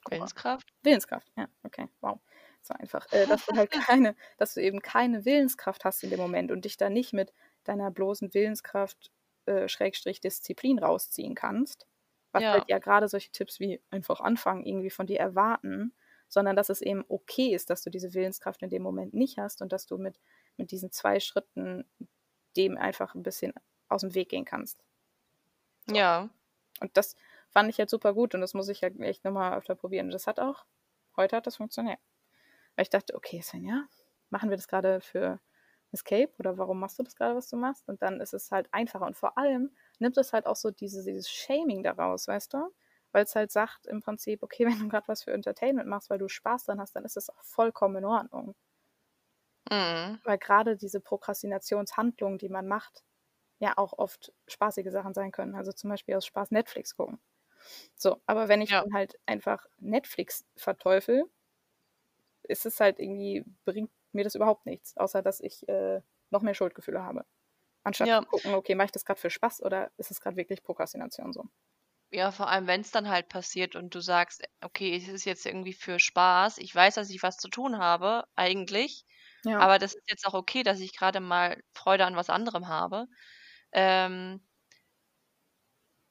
Willenskraft? Willenskraft, ja, okay, wow. So einfach, äh, dass du halt keine, dass du eben keine Willenskraft hast in dem Moment und dich da nicht mit deiner bloßen Willenskraft äh, Schrägstrich Disziplin rausziehen kannst, was Ja. halt ja gerade solche Tipps wie einfach anfangen irgendwie von dir erwarten, sondern dass es eben okay ist, dass du diese Willenskraft in dem Moment nicht hast und dass du mit, mit diesen zwei Schritten dem einfach ein bisschen aus dem Weg gehen kannst. Ja. Und das fand ich halt super gut und das muss ich ja echt nochmal öfter probieren. Und das hat auch, heute hat das funktioniert. Weil ich dachte, okay, Svenja, machen wir das gerade für Escape oder warum machst du das gerade, was du machst? Und dann ist es halt einfacher. Und vor allem nimmt es halt auch so diese, dieses Shaming daraus, weißt du? Weil es halt sagt im Prinzip, okay, wenn du gerade was für Entertainment machst, weil du Spaß dran hast, dann ist das auch vollkommen in Ordnung. Mhm. Weil gerade diese Prokrastinationshandlungen, die man macht, ja auch oft spaßige Sachen sein können. Also zum Beispiel aus Spaß Netflix gucken. So, aber wenn ich Ja. dann halt einfach Netflix verteufel, ist es halt irgendwie, bringt mir das überhaupt nichts, außer dass ich äh, noch mehr Schuldgefühle habe. Anstatt Ja. zu gucken, okay, mache ich das gerade für Spaß oder ist es gerade wirklich Prokrastination so? Ja, vor allem, wenn es dann halt passiert und du sagst, okay, es ist jetzt irgendwie für Spaß. Ich weiß, dass ich was zu tun habe, eigentlich. Ja. Aber das ist jetzt auch okay, dass ich gerade mal Freude an was anderem habe. Ähm,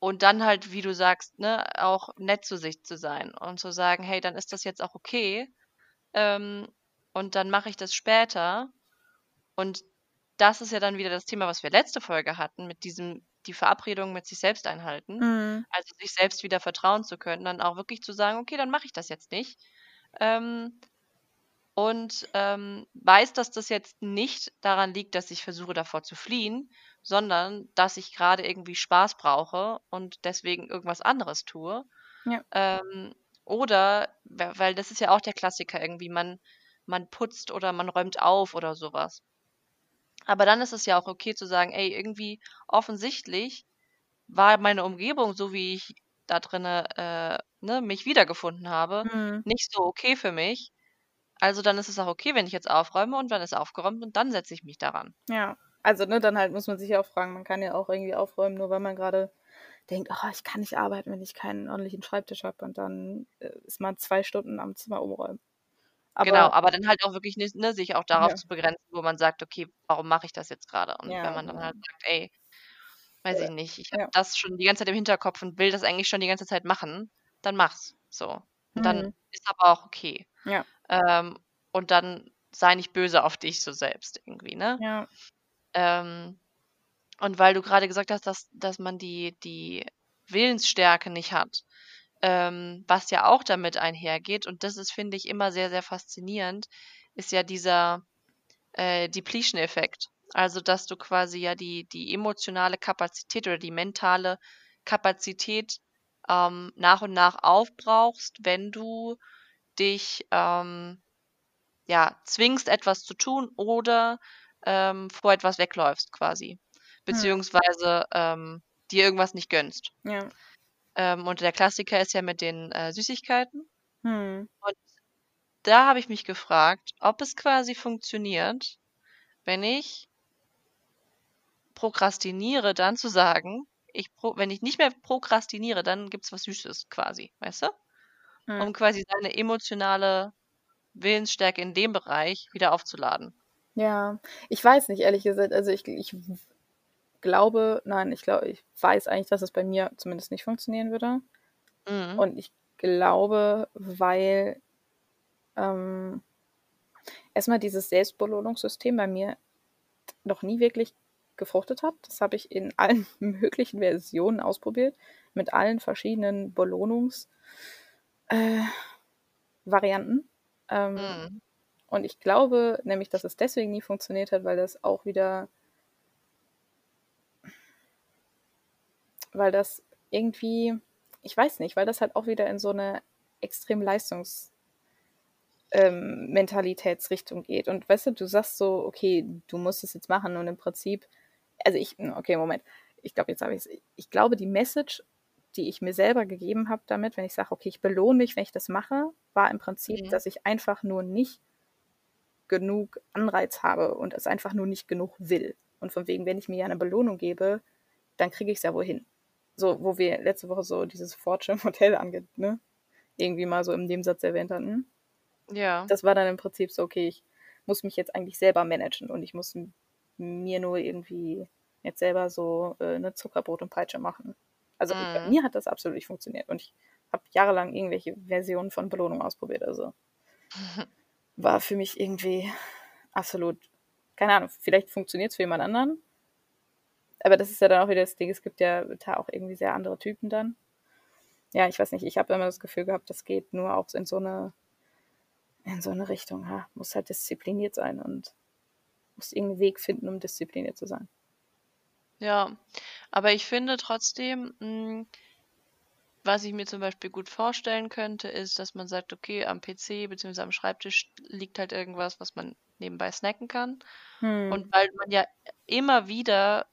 und dann halt, wie du sagst, ne, auch nett zu sich zu sein und zu sagen, hey, dann ist das jetzt auch okay. Ähm, und dann mache ich das später. Und das ist ja dann wieder das Thema, was wir letzte Folge hatten, mit diesem, die Verabredung mit sich selbst einhalten. Mhm. Also sich selbst wieder vertrauen zu können, dann auch wirklich zu sagen, okay, dann mache ich das jetzt nicht. Ähm, und ähm, weiß, dass das jetzt nicht daran liegt, dass ich versuche davor zu fliehen, sondern dass ich gerade irgendwie Spaß brauche und deswegen irgendwas anderes tue. Ja. Ähm, oder, we- weil das ist ja auch der Klassiker irgendwie, man, man putzt oder man räumt auf oder sowas. Aber dann ist es ja auch okay zu sagen, ey, irgendwie offensichtlich war meine Umgebung, so wie ich da drinne äh, ne, mich wiedergefunden habe, Mhm. nicht so okay für mich. Also dann ist es auch okay, wenn ich jetzt aufräume und dann ist aufgeräumt und dann setze ich mich daran. Ja. Also, ne, dann halt muss man sich ja auch fragen, man kann ja auch irgendwie aufräumen, nur weil man gerade denkt, oh, ich kann nicht arbeiten, wenn ich keinen ordentlichen Schreibtisch habe und dann äh, ist man zwei Stunden am Zimmer umräumen. Genau, aber dann halt auch wirklich nicht, ne, sich auch darauf Ja. zu begrenzen, wo man sagt, okay, warum mache ich das jetzt gerade? Und Ja, wenn man dann genau. halt sagt, ey, weiß Äh, ich nicht, ich habe das schon die ganze Zeit im Hinterkopf und will das eigentlich schon die ganze Zeit machen, dann mach's. So. Und dann Mhm. ist aber auch okay. Ja. Ähm, und dann sei nicht böse auf dich so selbst irgendwie, ne? Ja. Ähm, und weil du gerade gesagt hast, dass, dass man die, die Willensstärke nicht hat, ähm, was ja auch damit einhergeht, und das ist, finde ich, immer sehr, sehr faszinierend, ist ja dieser äh, Depletion-Effekt. Also, dass du quasi ja die, die emotionale Kapazität oder die mentale Kapazität ähm, nach und nach aufbrauchst, wenn du dich ähm, ja, zwingst, etwas zu tun oder ähm, vor etwas wegläufst quasi. Beziehungsweise ähm, dir irgendwas nicht gönnst. Ja. Ähm, und der Klassiker ist ja mit den äh, Süßigkeiten. Hm. Und da habe ich mich gefragt, ob es quasi funktioniert, wenn ich prokrastiniere, dann zu sagen, ich wenn ich nicht mehr prokrastiniere, dann gibt's was Süßes quasi, weißt du? Mhm. Um quasi deine emotionale Willensstärke in dem Bereich wieder aufzuladen. Ja, ich weiß nicht, ehrlich gesagt. Also ich, ich glaube, nein, ich glaube, ich weiß eigentlich, dass es bei mir zumindest nicht funktionieren würde. Mhm. Und ich glaube, weil ähm, erstmal dieses Selbstbelohnungssystem bei mir noch nie wirklich gefruchtet hat. Das habe ich in allen möglichen Versionen ausprobiert, mit allen verschiedenen Belohnungsvarianten. Äh, ähm, Mhm. Und ich glaube nämlich, dass es deswegen nie funktioniert hat, weil das auch wieder, weil das irgendwie, ich weiß nicht, weil das halt auch wieder in so eine extrem Leistungs- ähm, Mentalitätsrichtung geht. Und weißt du, du sagst so, okay, du musst es jetzt machen und im Prinzip, also ich, okay, Moment, ich glaube, jetzt habe ich es. Ich glaube, die Message, die ich mir selber gegeben habe damit, wenn ich sage, okay, ich belohne mich, wenn ich das mache, war im Prinzip, Mhm. dass ich einfach nur nicht genug Anreiz habe und es einfach nur nicht genug will. Und von wegen, wenn ich mir ja eine Belohnung gebe, dann kriege ich es ja wohin. So, wo wir letzte Woche so dieses Fortune-Modell angeht, ne? Irgendwie mal so im Nebensatz erwähnt hatten. Ja. Das war dann im Prinzip so, okay, ich muss mich jetzt eigentlich selber managen und ich muss mir nur irgendwie jetzt selber so äh, eine Zuckerbrot und Peitsche machen. Also bei Mhm. mir hat das absolut nicht funktioniert und ich habe jahrelang irgendwelche Versionen von Belohnung ausprobiert. Also war für mich irgendwie absolut, keine Ahnung, vielleicht funktioniert es für jemand anderen. Aber das ist ja dann auch wieder das Ding, es gibt ja da auch irgendwie sehr andere Typen dann. Ja, ich weiß nicht, ich habe immer das Gefühl gehabt, das geht nur auch in so eine, in so eine Richtung. Ja, muss halt diszipliniert sein und muss irgendeinen Weg finden, um diszipliniert zu sein. Ja, aber ich finde trotzdem, mh, was ich mir zum Beispiel gut vorstellen könnte, ist, dass man sagt, okay, am PC bzw. am Schreibtisch liegt halt irgendwas, was man nebenbei snacken kann. Hm. Und weil man ja immer wieder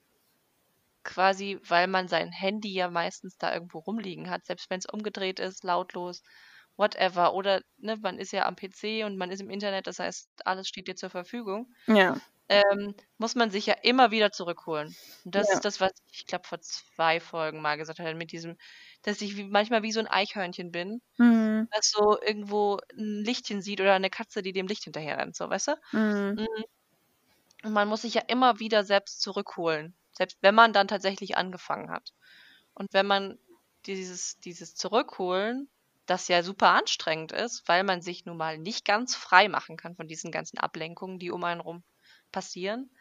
quasi, weil man sein Handy ja meistens da irgendwo rumliegen hat, selbst wenn es umgedreht ist, lautlos, whatever. Oder ne, man ist ja am PC und man ist im Internet, das heißt, alles steht dir zur Verfügung. Ja. Ähm, muss man sich ja immer wieder zurückholen. Und das Ja. ist das, was ich, glaube, vor zwei Folgen mal gesagt habe, mit diesem, dass ich wie, manchmal wie so ein Eichhörnchen bin, Hm. das so irgendwo ein Lichtchen sieht oder eine Katze, die dem Licht hinterher rennt, so, weißt du? Hm. Mhm. Und man muss sich ja immer wieder selbst zurückholen, selbst wenn man dann tatsächlich angefangen hat. Und wenn man dieses, dieses Zurückholen, das ja super anstrengend ist, weil man sich nun mal nicht ganz frei machen kann von diesen ganzen Ablenkungen, die um einen rum passieren,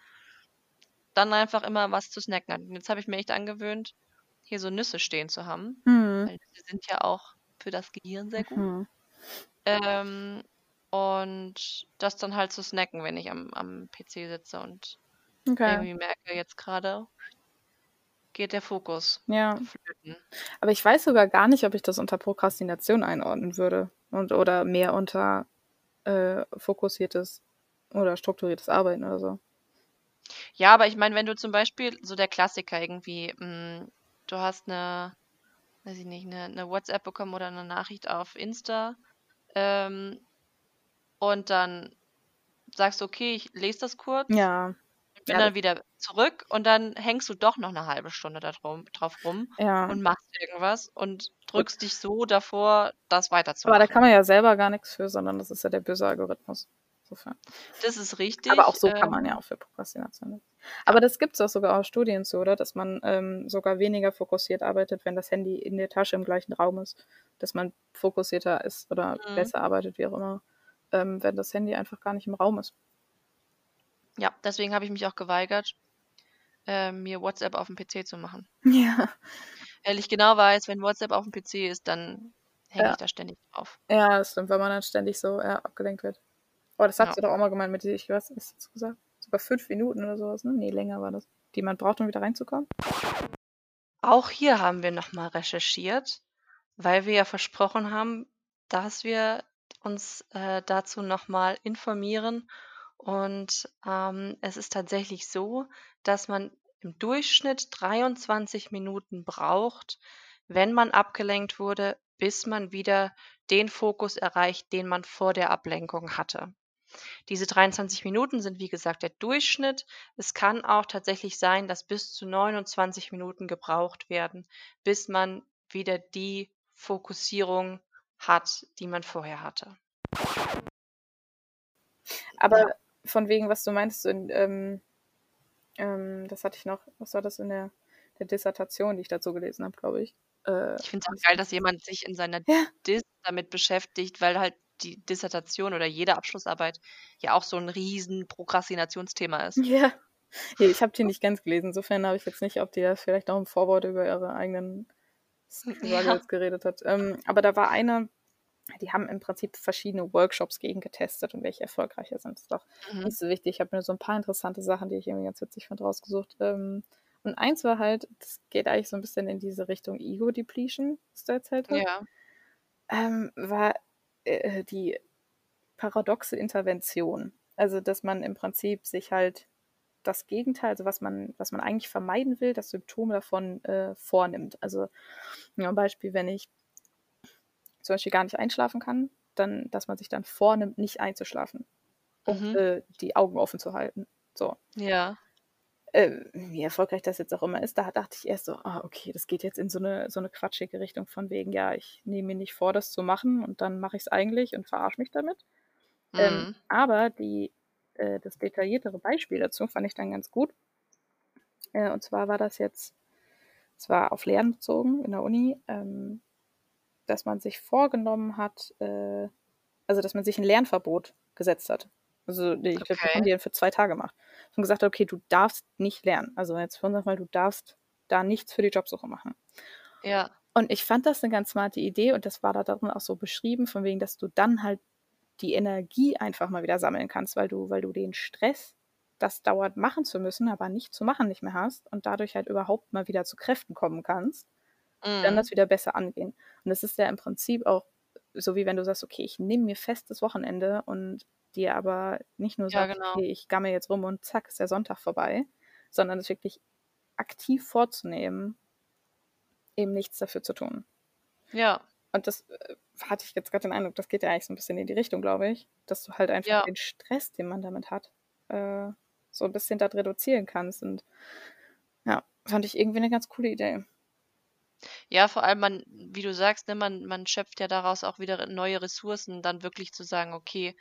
dann einfach immer was zu snacken hat. Und jetzt habe ich mir echt angewöhnt, hier so Nüsse stehen zu haben, Hm. weil Nüsse sind ja auch für das Gehirn sehr gut. Hm. Ähm, und das dann halt zu snacken, wenn ich am, am PC sitze und Okay. irgendwie merke, jetzt gerade geht der Fokus Ja. flöten. Aber ich weiß sogar gar nicht, ob ich das unter Prokrastination einordnen würde. Und, oder mehr unter äh, fokussiertes oder strukturiertes Arbeiten oder so. Ja, aber ich meine, wenn du zum Beispiel so der Klassiker irgendwie, mh, du hast eine, weiß ich nicht, eine, eine WhatsApp bekommen oder eine Nachricht auf Insta ähm, und dann sagst du, okay, ich lese das kurz, Ja. Bin Ja, dann wieder zurück und dann hängst du doch noch eine halbe Stunde da drum, drauf rum ja. und machst irgendwas und drückst dich so davor, das Aber da weiterzumachen. kann man ja selber gar nichts für, sondern das ist ja der böse Algorithmus. Insofern. Das ist richtig. Aber auch so kann man ähm, ja auch für Prokrastination. Aber das gibt es auch sogar aus Studien zu, oder? Dass man ähm, sogar weniger fokussiert arbeitet, wenn das Handy in der Tasche im gleichen Raum ist. Dass man fokussierter ist oder Mhm. besser arbeitet, wie auch immer, ähm, wenn das Handy einfach gar nicht im Raum ist. Ja, deswegen habe ich mich auch geweigert, äh, mir WhatsApp auf dem PC zu machen. Ja. Weil ich genau weiß, wenn WhatsApp auf dem PC ist, dann hänge Ja. ich da ständig drauf. Ja, das stimmt, weil man dann ständig so ja, abgelenkt wird. Oh, das hast Ja. du doch auch mal gemeint mit, die- ich weiß, was hast du gesagt? Sogar fünf Minuten oder sowas, ne? Nee, länger war das. Die man braucht, um wieder reinzukommen. Auch hier haben wir nochmal recherchiert, weil wir ja versprochen haben, dass wir uns äh, dazu nochmal informieren. Und ähm, es ist tatsächlich so, dass man im Durchschnitt 23 Minuten braucht, wenn man abgelenkt wurde, bis man wieder den Fokus erreicht, den man vor der Ablenkung hatte. Diese 23 Minuten sind, wie gesagt, der Durchschnitt. Es kann auch tatsächlich sein, dass bis zu 29 Minuten gebraucht werden, bis man wieder die Fokussierung hat, die man vorher hatte. Aber. Von wegen, was du meinst, so in, ähm, ähm, das hatte ich noch, was war das in der, der Dissertation, die ich dazu gelesen habe, glaube ich. Äh, ich finde es auch geil, dass jemand sich in seiner ja. Dis damit beschäftigt, weil halt die Dissertation oder jede Abschlussarbeit ja auch so ein riesen Prokrastinationsthema ist. Ja. Nee, ich habe die nicht ganz gelesen. Insofern habe ich jetzt nicht, ob die da vielleicht noch im Vorwort über ihre eigenen Struggles ja. geredet hat. Ähm, aber da war eine, die haben im Prinzip verschiedene Workshops gegen getestet und welche erfolgreicher sind. Das ist doch mhm. nicht so wichtig. Ich habe mir so ein paar interessante Sachen, die ich irgendwie ganz witzig fand, rausgesucht. Ähm, und eins war halt, das geht eigentlich so ein bisschen in diese Richtung Ego-Depletion, was du erzählt hast. Ja. Ähm, war äh, die paradoxe Intervention. Also, dass man im Prinzip sich halt das Gegenteil, also was man, was man eigentlich vermeiden will, das Symptom davon äh, vornimmt. Also ein Beispiel, wenn ich zum Beispiel gar nicht einschlafen kann, dann, dass man sich dann vornimmt, nicht einzuschlafen, um mhm. äh, die Augen offen zu halten. So. Ja. Äh, wie erfolgreich das jetzt auch immer ist, da dachte ich erst so, ah, okay, das geht jetzt in so eine, so eine quatschige Richtung von wegen, ja, ich nehme mir nicht vor, das zu machen und dann mache ich es eigentlich und verarsche mich damit. Ähm, mhm. Ähm, aber die, äh, das detailliertere Beispiel dazu fand ich dann ganz gut. Äh, und zwar war das jetzt, es war auf Lernen bezogen in der Uni, ähm, dass man sich vorgenommen hat, äh, also dass man sich ein Lernverbot gesetzt hat. Also ich okay. glaube, haben die für zwei Tage gemacht. Und gesagt hat, okay, du darfst nicht lernen. Also jetzt für uns mal, du darfst da nichts für die Jobsuche machen. Ja. Und ich fand das eine ganz smarte Idee und das war da drin auch so beschrieben, von wegen, dass du dann halt die Energie einfach mal wieder sammeln kannst, weil du, weil du den Stress, das dauert machen zu müssen, aber nicht zu machen nicht mehr hast und dadurch halt überhaupt mal wieder zu Kräften kommen kannst, mm. dann mhm. das wieder besser angehen. Und das ist ja im Prinzip auch so, wie wenn du sagst, okay, ich nehme mir festes Wochenende und dir aber nicht nur ja, sagst, genau. okay, ich gamme jetzt rum und zack, ist der Sonntag vorbei, sondern es wirklich aktiv vorzunehmen, eben nichts dafür zu tun. Ja. Und das äh, hatte ich jetzt gerade den Eindruck, das geht ja eigentlich so ein bisschen in die Richtung, glaube ich, dass du halt einfach ja. den Stress, den man damit hat, äh, so ein bisschen dort reduzieren kannst. Und ja, fand ich irgendwie eine ganz coole Idee. Ja, vor allem man, wie du sagst, ne, man, man schöpft ja daraus auch wieder neue Ressourcen, dann wirklich zu sagen, okay,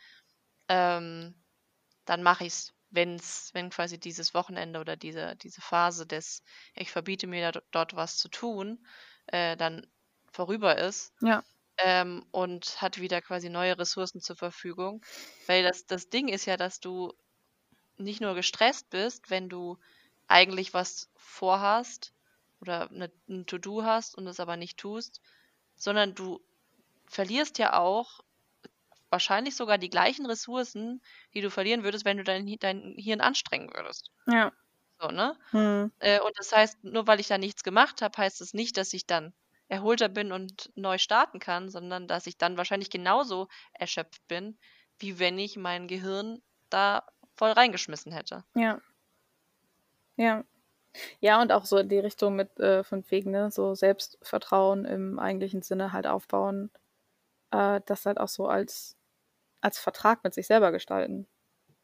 ähm, dann mache ich es, wenn's, wenn quasi dieses Wochenende oder diese, diese Phase des, ich verbiete mir da, dort was zu tun, äh, dann vorüber ist. Ja. Ähm, und hat wieder quasi neue Ressourcen zur Verfügung. Weil das, das Ding ist ja, dass du nicht nur gestresst bist, wenn du eigentlich was vorhast oder eine, ein To-Do hast und es aber nicht tust, sondern du verlierst ja auch wahrscheinlich sogar die gleichen Ressourcen, die du verlieren würdest, wenn du dein, dein Hirn anstrengen würdest. Ja. So, ne? Hm. Äh, und das heißt, nur weil ich da nichts gemacht habe, heißt es das nicht, dass ich dann erholter bin und neu starten kann, sondern dass ich dann wahrscheinlich genauso erschöpft bin, wie wenn ich mein Gehirn da voll reingeschmissen hätte. Ja. Ja. Ja, und auch so in die Richtung mit äh, von wegen, ne, so Selbstvertrauen im eigentlichen Sinne halt aufbauen, äh, das halt auch so als als Vertrag mit sich selber gestalten.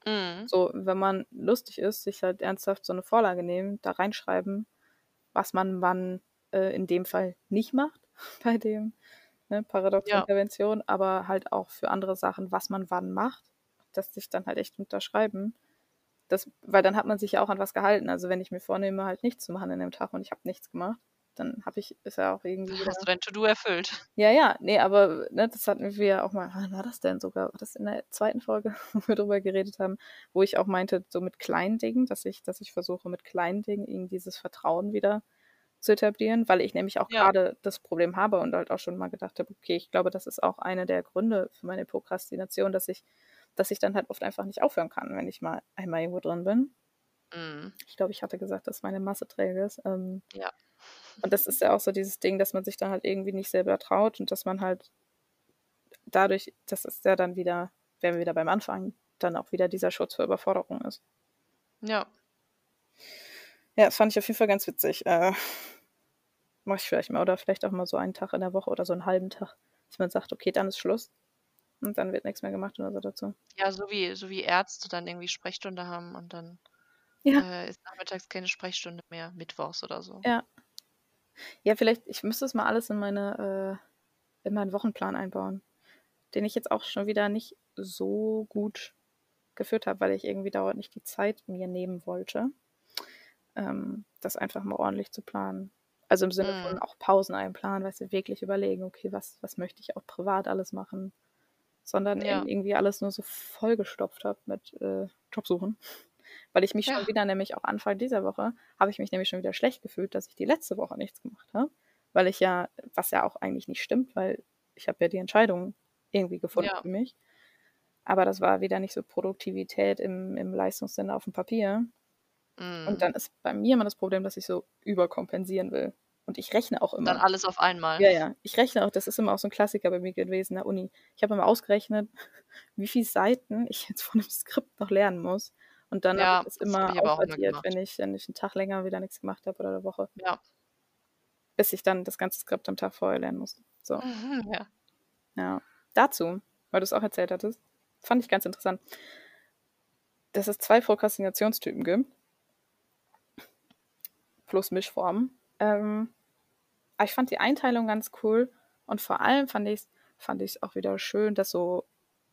Mhm. So, wenn man lustig ist, sich halt ernsthaft so eine Vorlage nehmen, da reinschreiben, was man wann äh, in dem Fall nicht macht bei dem ne, Paradox-Intervention, ja. aber halt auch für andere Sachen, was man wann macht, das sich dann halt echt unterschreiben. Das, weil dann hat man sich ja auch an was gehalten. Also wenn ich mir vornehme, halt nichts zu machen in dem Tag und ich habe nichts gemacht, dann habe ich, ist ja auch irgendwie. Hast du dein To-Do erfüllt? Ja, ja, nee, aber ne, das hatten wir ja auch mal, wann war das denn sogar? War das in der zweiten Folge, wo wir drüber geredet haben, wo ich auch meinte, so mit kleinen Dingen, dass ich, dass ich versuche, mit kleinen Dingen irgendwie dieses Vertrauen wieder zu etablieren, weil ich nämlich auch ja. gerade das Problem habe und halt auch schon mal gedacht habe, okay, ich glaube, das ist auch einer der Gründe für meine Prokrastination, dass ich, dass ich dann halt oft einfach nicht aufhören kann, wenn ich mal einmal irgendwo drin bin. Mhm. Ich glaube, ich hatte gesagt, dass meine Masse träge ist. Ähm, ja. Und das ist ja auch so dieses Ding, dass man sich dann halt irgendwie nicht selber traut und dass man halt dadurch, das ist ja dann wieder, wenn wir wieder beim Anfang, dann auch wieder dieser Schutz vor Überforderung ist. Ja. Ja, fand ich auf jeden Fall ganz witzig. Äh, Mache ich vielleicht mal oder vielleicht auch mal so einen Tag in der Woche oder so einen halben Tag, dass man sagt, okay, dann ist Schluss. Und dann wird nichts mehr gemacht oder so dazu. Ja, so wie so wie Ärzte dann irgendwie Sprechstunde haben und dann, Ja. äh, ist nachmittags keine Sprechstunde mehr, mittwochs oder so. Ja. Ja, vielleicht ich müsste es mal alles in meine äh, in meinen Wochenplan einbauen, den ich jetzt auch schon wieder nicht so gut geführt habe, weil ich irgendwie dauernd nicht die Zeit mir nehmen wollte, ähm, das einfach mal ordentlich zu planen. Also im Sinne von Mhm. auch Pausen einplanen, weißt du, wirklich überlegen, okay, was was möchte ich auch privat alles machen, sondern Ja. eben irgendwie alles nur so vollgestopft habe mit, äh, Jobsuchen. Weil ich mich schon Ja. wieder nämlich auch Anfang dieser Woche habe ich mich nämlich schon wieder schlecht gefühlt, dass ich die letzte Woche nichts gemacht habe, weil ich ja was ja auch eigentlich nicht stimmt, weil ich habe ja die Entscheidung irgendwie gefunden Ja. für mich. Aber das war wieder nicht so Produktivität im im Leistungssinne aufm Papier. Und Mhm. dann ist bei mir immer das Problem, dass ich so überkompensieren will. Und ich rechne auch Und dann immer. alles auf einmal. Ja, ja. Ich rechne auch, das ist immer auch so 'n Klassiker bei mir gewesen der Uni. Ich habe immer ausgerechnet, wie viel Seiten ich jetzt von dem Skript noch lernen muss. Und dann Ja, immer habe ich auch immer aufaddiert, wenn ich wenn ich 'n Tag länger wieder nix gemacht habe oder 'ne Woche. Ja. Bis ich dann das ganze Skript am Tag vorher lernen musste. So. Mhm, ja. Ja. Dazu, weil du's auch erzählt hattest, fand ich ganz interessant dass es 2 Prokrastinationstypen gibt. Plus Mischformen. Ähm, aber ich fand die Einteilung ganz cool und vor allem fand ich's fand ich's auch wieder schön, das so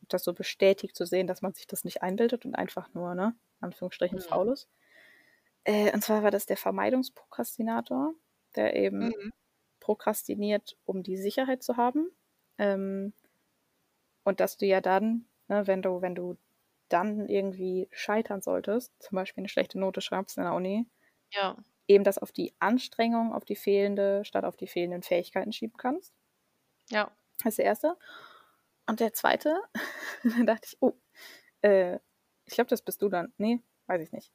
das so bestätigt zu sehen, dass man sich das nicht einbildet und einfach nur, ne, Anführungsstrichen Mhm. faul ist. Äh, und zwar war das der Vermeidungsprokrastinator, der eben Mhm. prokrastiniert, um die Sicherheit zu haben. Ähm, und dass du ja dann, ne, wenn du wenn du dann irgendwie scheitern solltest, zum Beispiel 'ne schlechte Note schreibst in der Uni Ja. Eben das auf die Anstrengung, auf die fehlende statt auf die fehlenden Fähigkeiten schieben kannst. Ja. Das ist der 1. Und der 2., dann dachte ich: „Oh, äh, ich glaube, das bist du dann.“ Ne, weiß ich nicht.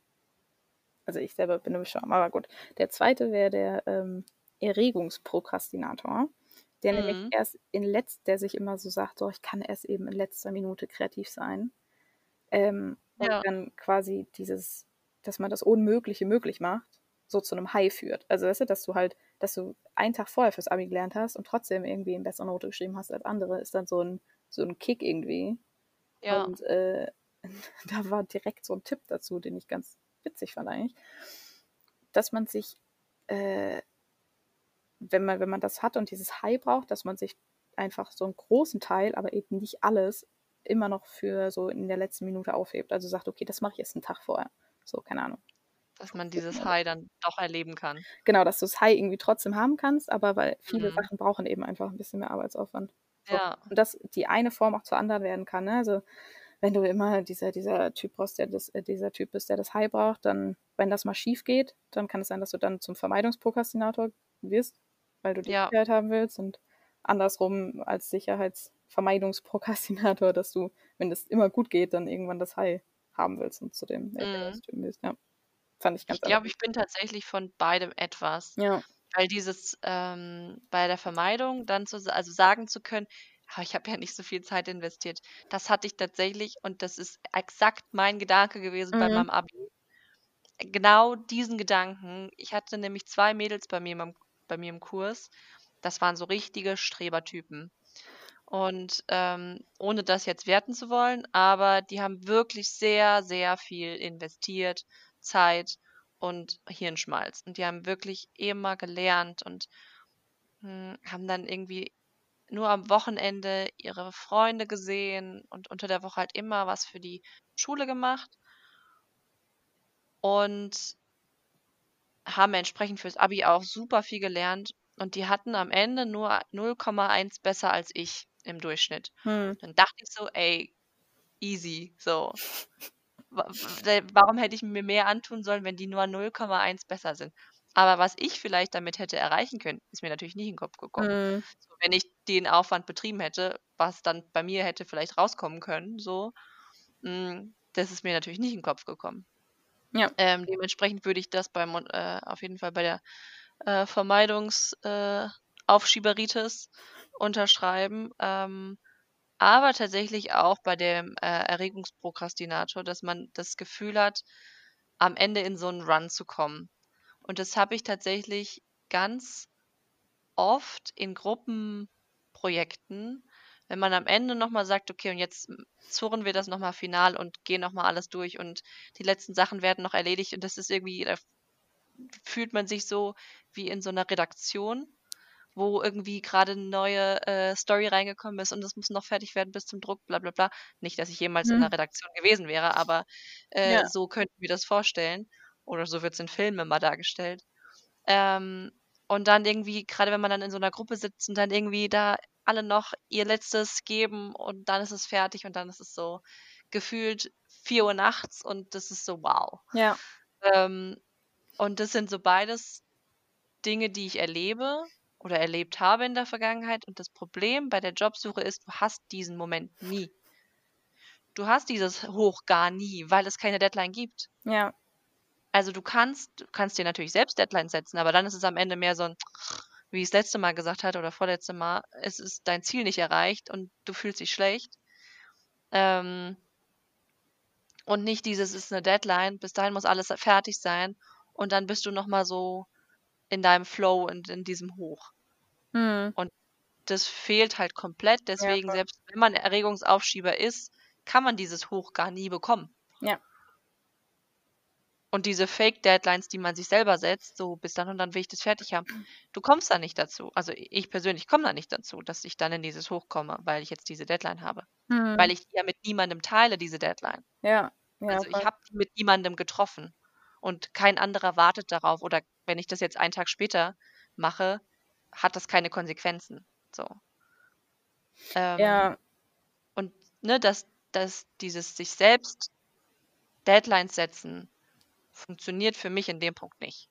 Also, ich selber bin 'ne Mischform, aber gut. Der 2. wäre der, ähm, Erregungsprokrastinator, der nämlich Mhm. erst in letz der sich immer so sagt: „So, ich kann erst eben in letzter Minute kreativ sein.“ Ähm, und Ja. dann quasi dieses dass man das Unmögliche möglich macht, so zu 'nem High führt. Also, weißt du, dass du halt dass du einen Tag vorher fürs Abi gelernt hast und trotzdem irgendwie 'ne bessere Note geschrieben hast als andere, ist dann so 'n so 'n Kick irgendwie. Ja. Und, äh, da war direkt so 'n Tipp dazu, den ich ganz witzig fand eigentlich, dass man sich, äh wenn man wenn man das hat und dieses High braucht, dass man sich einfach so 'n großen Teil, aber eben nicht alles, immer noch für so in der letzten Minute aufhebt. Also, sagt: „Okay, das mache ich erst 'n Tag vorher.“ So, keine Ahnung. Dass man dieses High dann doch erleben kann. Genau, dass du's High irgendwie trotzdem haben kannst, aber weil viele Mhm. Sachen brauchen eben einfach 'n bisschen mehr Arbeitsaufwand. So. Ja. Und dass die eine Form auch zur anderen werden kann, ne? Also, wenn du immer dieser dieser Typ brauchst, der das äh, dieser Typ bist, der das High braucht, dann wenn das mal schief geht, dann kann es sein, dass du dann zum Vermeidungsprokrastinator wirst, weil du die Ja. Sicherheit haben willst und andersrum als Sicherheitsvermeidungsprokrastinator, dass du, wenn es immer gut geht, dann irgendwann das High haben willst und zu dem Mhm. Erregungstypen wirst, ja. Fand ich ganz Ich glaube, ich bin tatsächlich von beidem etwas. Ja. Weil dieses, ähm bei der Vermeidung dann zu also, sagen zu können: „Ah, ich habe ja nicht so viel Zeit investiert.“ Das hatte ich tatsächlich und das ist exakt mein Gedanke gewesen bei Mhm. meinem Abi. Genau diesen Gedanken. Ich hatte nämlich 2 Mädels bei mir meinem bei mir im Kurs. Das waren so richtige Strebertypen. Und, ähm, ohne das jetzt werten zu wollen, aber die haben wirklich sehr, sehr viel investiert, Zeit und Hirnschmalz. Und die haben wirklich immer gelernt und, hm, haben dann irgendwie nur am Wochenende ihre Freunde gesehen und unter der Woche halt immer was für die Schule gemacht. Und haben entsprechend fürs Abi auch super viel gelernt und die hatten am Ende nur 0,1 besser als ich im Durchschnitt. Mhm. Dann dachte ich so: „Ey, easy, so. W warum hätte ich mir mehr antun sollen, wenn die nur 0,1 besser sind?“ Aber was ich vielleicht damit hätte erreichen können, ist mir natürlich nicht in 'n Kopf gekommen. Mhm. So, wenn ich den Aufwand betrieben hätte, was dann bei mir hätte vielleicht rauskommen können so, hm, das ist mir natürlich nicht in 'n Kopf gekommen. Ja. Ähm, dementsprechend würde ich das beim äh, auf jeden Fall bei der, äh, Vermeidungs äh, unterschreiben. Ähm, aber tatsächlich auch bei dem, äh, Erregungsprokrastinator, dass man das Gefühl hat, am Ende in so 'n Run zu kommen. Und das habe ich tatsächlich ganz oft in Gruppenprojekten, wenn man am Ende nochmal sagt, okay, und jetzt zurren wir das nochmal final und gehen nochmal alles durch und die letzten Sachen werden noch erledigt und das ist irgendwie, da fühlt man sich so wie in so einer Redaktion, wo irgendwie gerade eine neue äh, Story reingekommen ist und das muss noch fertig werden bis zum Druck, bla bla bla. Nicht, dass ich jemals in Mhm. einer Redaktion gewesen wäre, aber äh, Ja. so könnten wir das vorstellen. Oder so wird es in Filmen immer dargestellt. Ähm, und dann irgendwie, gerade wenn man dann in so einer Gruppe sitzt und dann irgendwie da alle noch ihr Letztes geben und dann ist es fertig und dann ist es so gefühlt 4 Uhr nachts und das ist so wow. Ja. Ähm, und das sind so beides Dinge, die ich erlebe oder erlebt habe in der Vergangenheit. Und das Problem bei der Jobsuche ist, du hast diesen Moment nie. Du hast dieses Hoch gar nie, weil es keine Deadline gibt. Ja. Also du kannst, du kannst dir natürlich selbst Deadlines setzen, aber dann ist es am Ende mehr so ein, wie ich es letzte Mal gesagt hatte oder vorletzte Mal, es ist dein Ziel nicht erreicht und du fühlst dich schlecht. Ähm, und nicht dieses ist eine Deadline, bis dahin muss alles fertig sein und dann bist du nochmal so in deinem Flow und in diesem Hoch. Mhm. Das fehlt halt komplett, deswegen voll. selbst wenn man Erregungsaufschieber ist, kann man dieses Hoch gar nie bekommen. Ja. Und diese Fake-Deadlines, die man sich selber setzt, so bis dann und dann will ich das fertig haben, du kommst da nicht dazu. Also ich persönlich komme da nicht dazu, dass ich dann in dieses Hoch komme, weil ich jetzt diese Deadline habe. Mhm. Weil ich die ja mit niemandem teile, diese Deadline. Ja. Ja, Also voll. ich habe die mit niemandem getroffen und kein anderer wartet darauf. Oder wenn ich das jetzt einen Tag später mache, hat das keine Konsequenzen. So. Ähm, Ja. Und ne, dass, dass dieses sich selbst Deadlines setzen funktioniert für mich in dem Punkt nicht.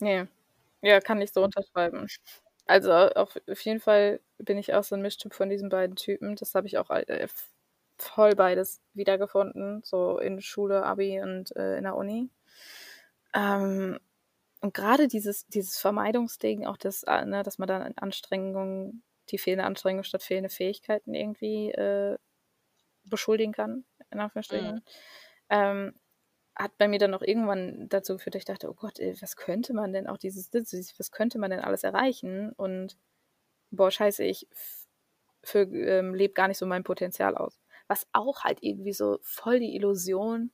Nee. Ja, kann ich so unterschreiben. Also auf, auf jeden Fall bin ich auch so ein Mischtyp von diesen beiden Typen. Das habe ich auch äh, voll beides wiedergefunden, so in Schule, Abi und äh, in der Uni. Ähm, und gerade dieses, dieses Vermeidungsding, auch das, äh, ne, dass man dann Anstrengungen, die fehlende Anstrengung statt fehlende Fähigkeiten irgendwie äh, beschuldigen kann, in Anführungsstrichen, Mhm. ähm, hat bei mir dann auch irgendwann dazu geführt, dass ich dachte, oh Gott, ey, was könnte man denn auch dieses, was könnte man denn alles erreichen? Und boah, scheiße, ich ähm, lebe gar nicht so mein Potenzial aus. Was auch halt irgendwie so voll die Illusion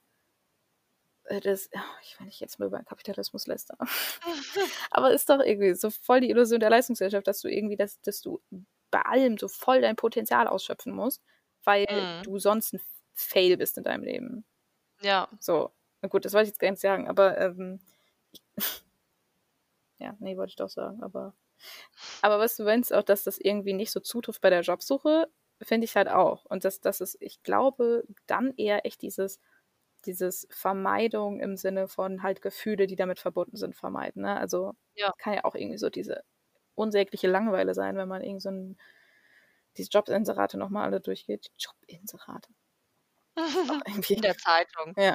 äh, des, ja, ich will nicht jetzt mal über den Kapitalismus lästern, aber ist doch irgendwie so voll die Illusion der Leistungsgesellschaft, dass du irgendwie, das, dass du bei allem so voll dein Potenzial ausschöpfen musst, weil Mhm. du sonst ein Fail bist in deinem Leben. Ja. So, na gut, das wollte ich jetzt gar nicht sagen, aber ähm, ich, ja, nee, wollte ich doch sagen, aber aber was du meinst auch, dass das irgendwie nicht so zutrifft bei der Jobsuche, finde ich halt auch. Und das, das ist, ich glaube, dann eher echt dieses, dieses Vermeidung im Sinne von halt Gefühle, die damit verbunden sind, vermeiden. Ne? Also Ja. kann ja auch irgendwie so diese unsägliche Langeweile sein, wenn man irgendwie so ein, diese Jobinserate nochmal alle durchgeht. Jobinserate. In der Zeitung. Ja.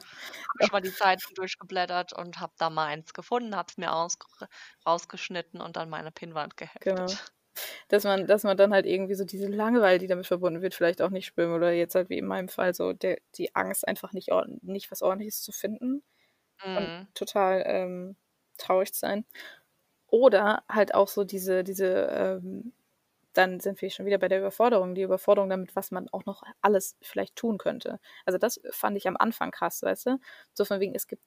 Habe ich mal die Zeitung durchgeblättert und habe da mal eins gefunden, habe es mir aus, rausgeschnitten und an meine Pinnwand geheftet. Genau. Dass man, dass man dann halt irgendwie so diese Langeweile, die damit verbunden wird, vielleicht auch nicht spüren oder jetzt halt wie in meinem Fall so der, die Angst, einfach nicht, nicht was Ordentliches zu finden und Mhm. total ähm, traurig sein. Oder halt auch so diese, diese, ähm, dann sind wir schon wieder bei der Überforderung, die Überforderung damit, was man auch noch alles vielleicht tun könnte. Also das fand ich am Anfang krass, weißt du? So von wegen, es gibt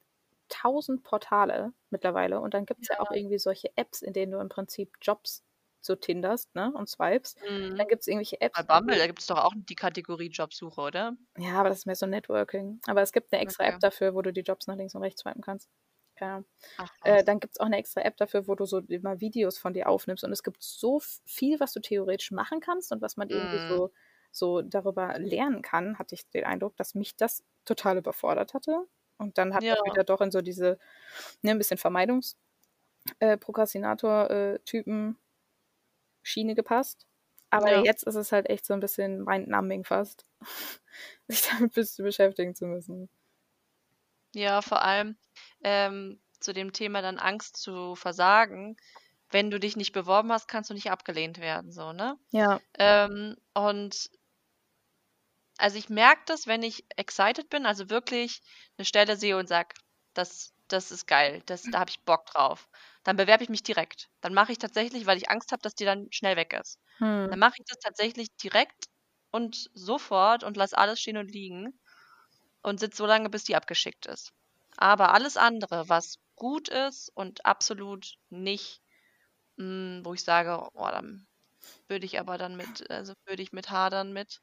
tausend Portale mittlerweile und dann gibt es ja. auch irgendwie solche Apps, in denen du im Prinzip Jobs so tinderst, ne, und swipes. Mhm. Dann gibt es irgendwelche Apps. Bei Bumble, da gibt es doch auch die Kategorie Jobsuche, oder? Ja, aber das ist mehr so Networking. Aber es gibt eine extra Okay. App dafür, wo du die Jobs nach links und rechts swipen kannst. Ahnung. Ach, Äh, dann gibt es auch eine extra App dafür, wo du so immer Videos von dir aufnimmst. Und es gibt so viel, was du theoretisch machen kannst und was man irgendwie Mhm. so, so darüber lernen kann, hatte ich den Eindruck, dass mich das total überfordert hatte. Und dann hat Ja. das wieder doch in so diese, ne, ein bisschen Vermeidungs- äh, Prokrastinator-Typen Schiene gepasst. Aber Ja. jetzt ist es halt echt so ein bisschen mind-numbing fast, sich damit bis beschäftigen zu müssen. Ja, vor allem ähm, zu dem Thema dann Angst zu versagen. Wenn du dich nicht beworben hast, kannst du nicht abgelehnt werden, so, ne? Ja, Ähm, und also ich merke das, wenn ich excited bin, also wirklich eine Stelle sehe und sag, das, das ist geil, das, da habe ich Bock drauf. Dann bewerbe ich mich direkt. Dann mache ich tatsächlich, weil ich Angst habe, dass die dann schnell weg ist. Hm. Dann mache ich das tatsächlich direkt und sofort und lasse alles stehen und liegen und sitze so lange, bis die abgeschickt ist. Aber alles andere, was gut ist und absolut nicht, mh, hm, wo ich sage, oh, dann würde ich aber dann mit, also würde ich mit hadern mit,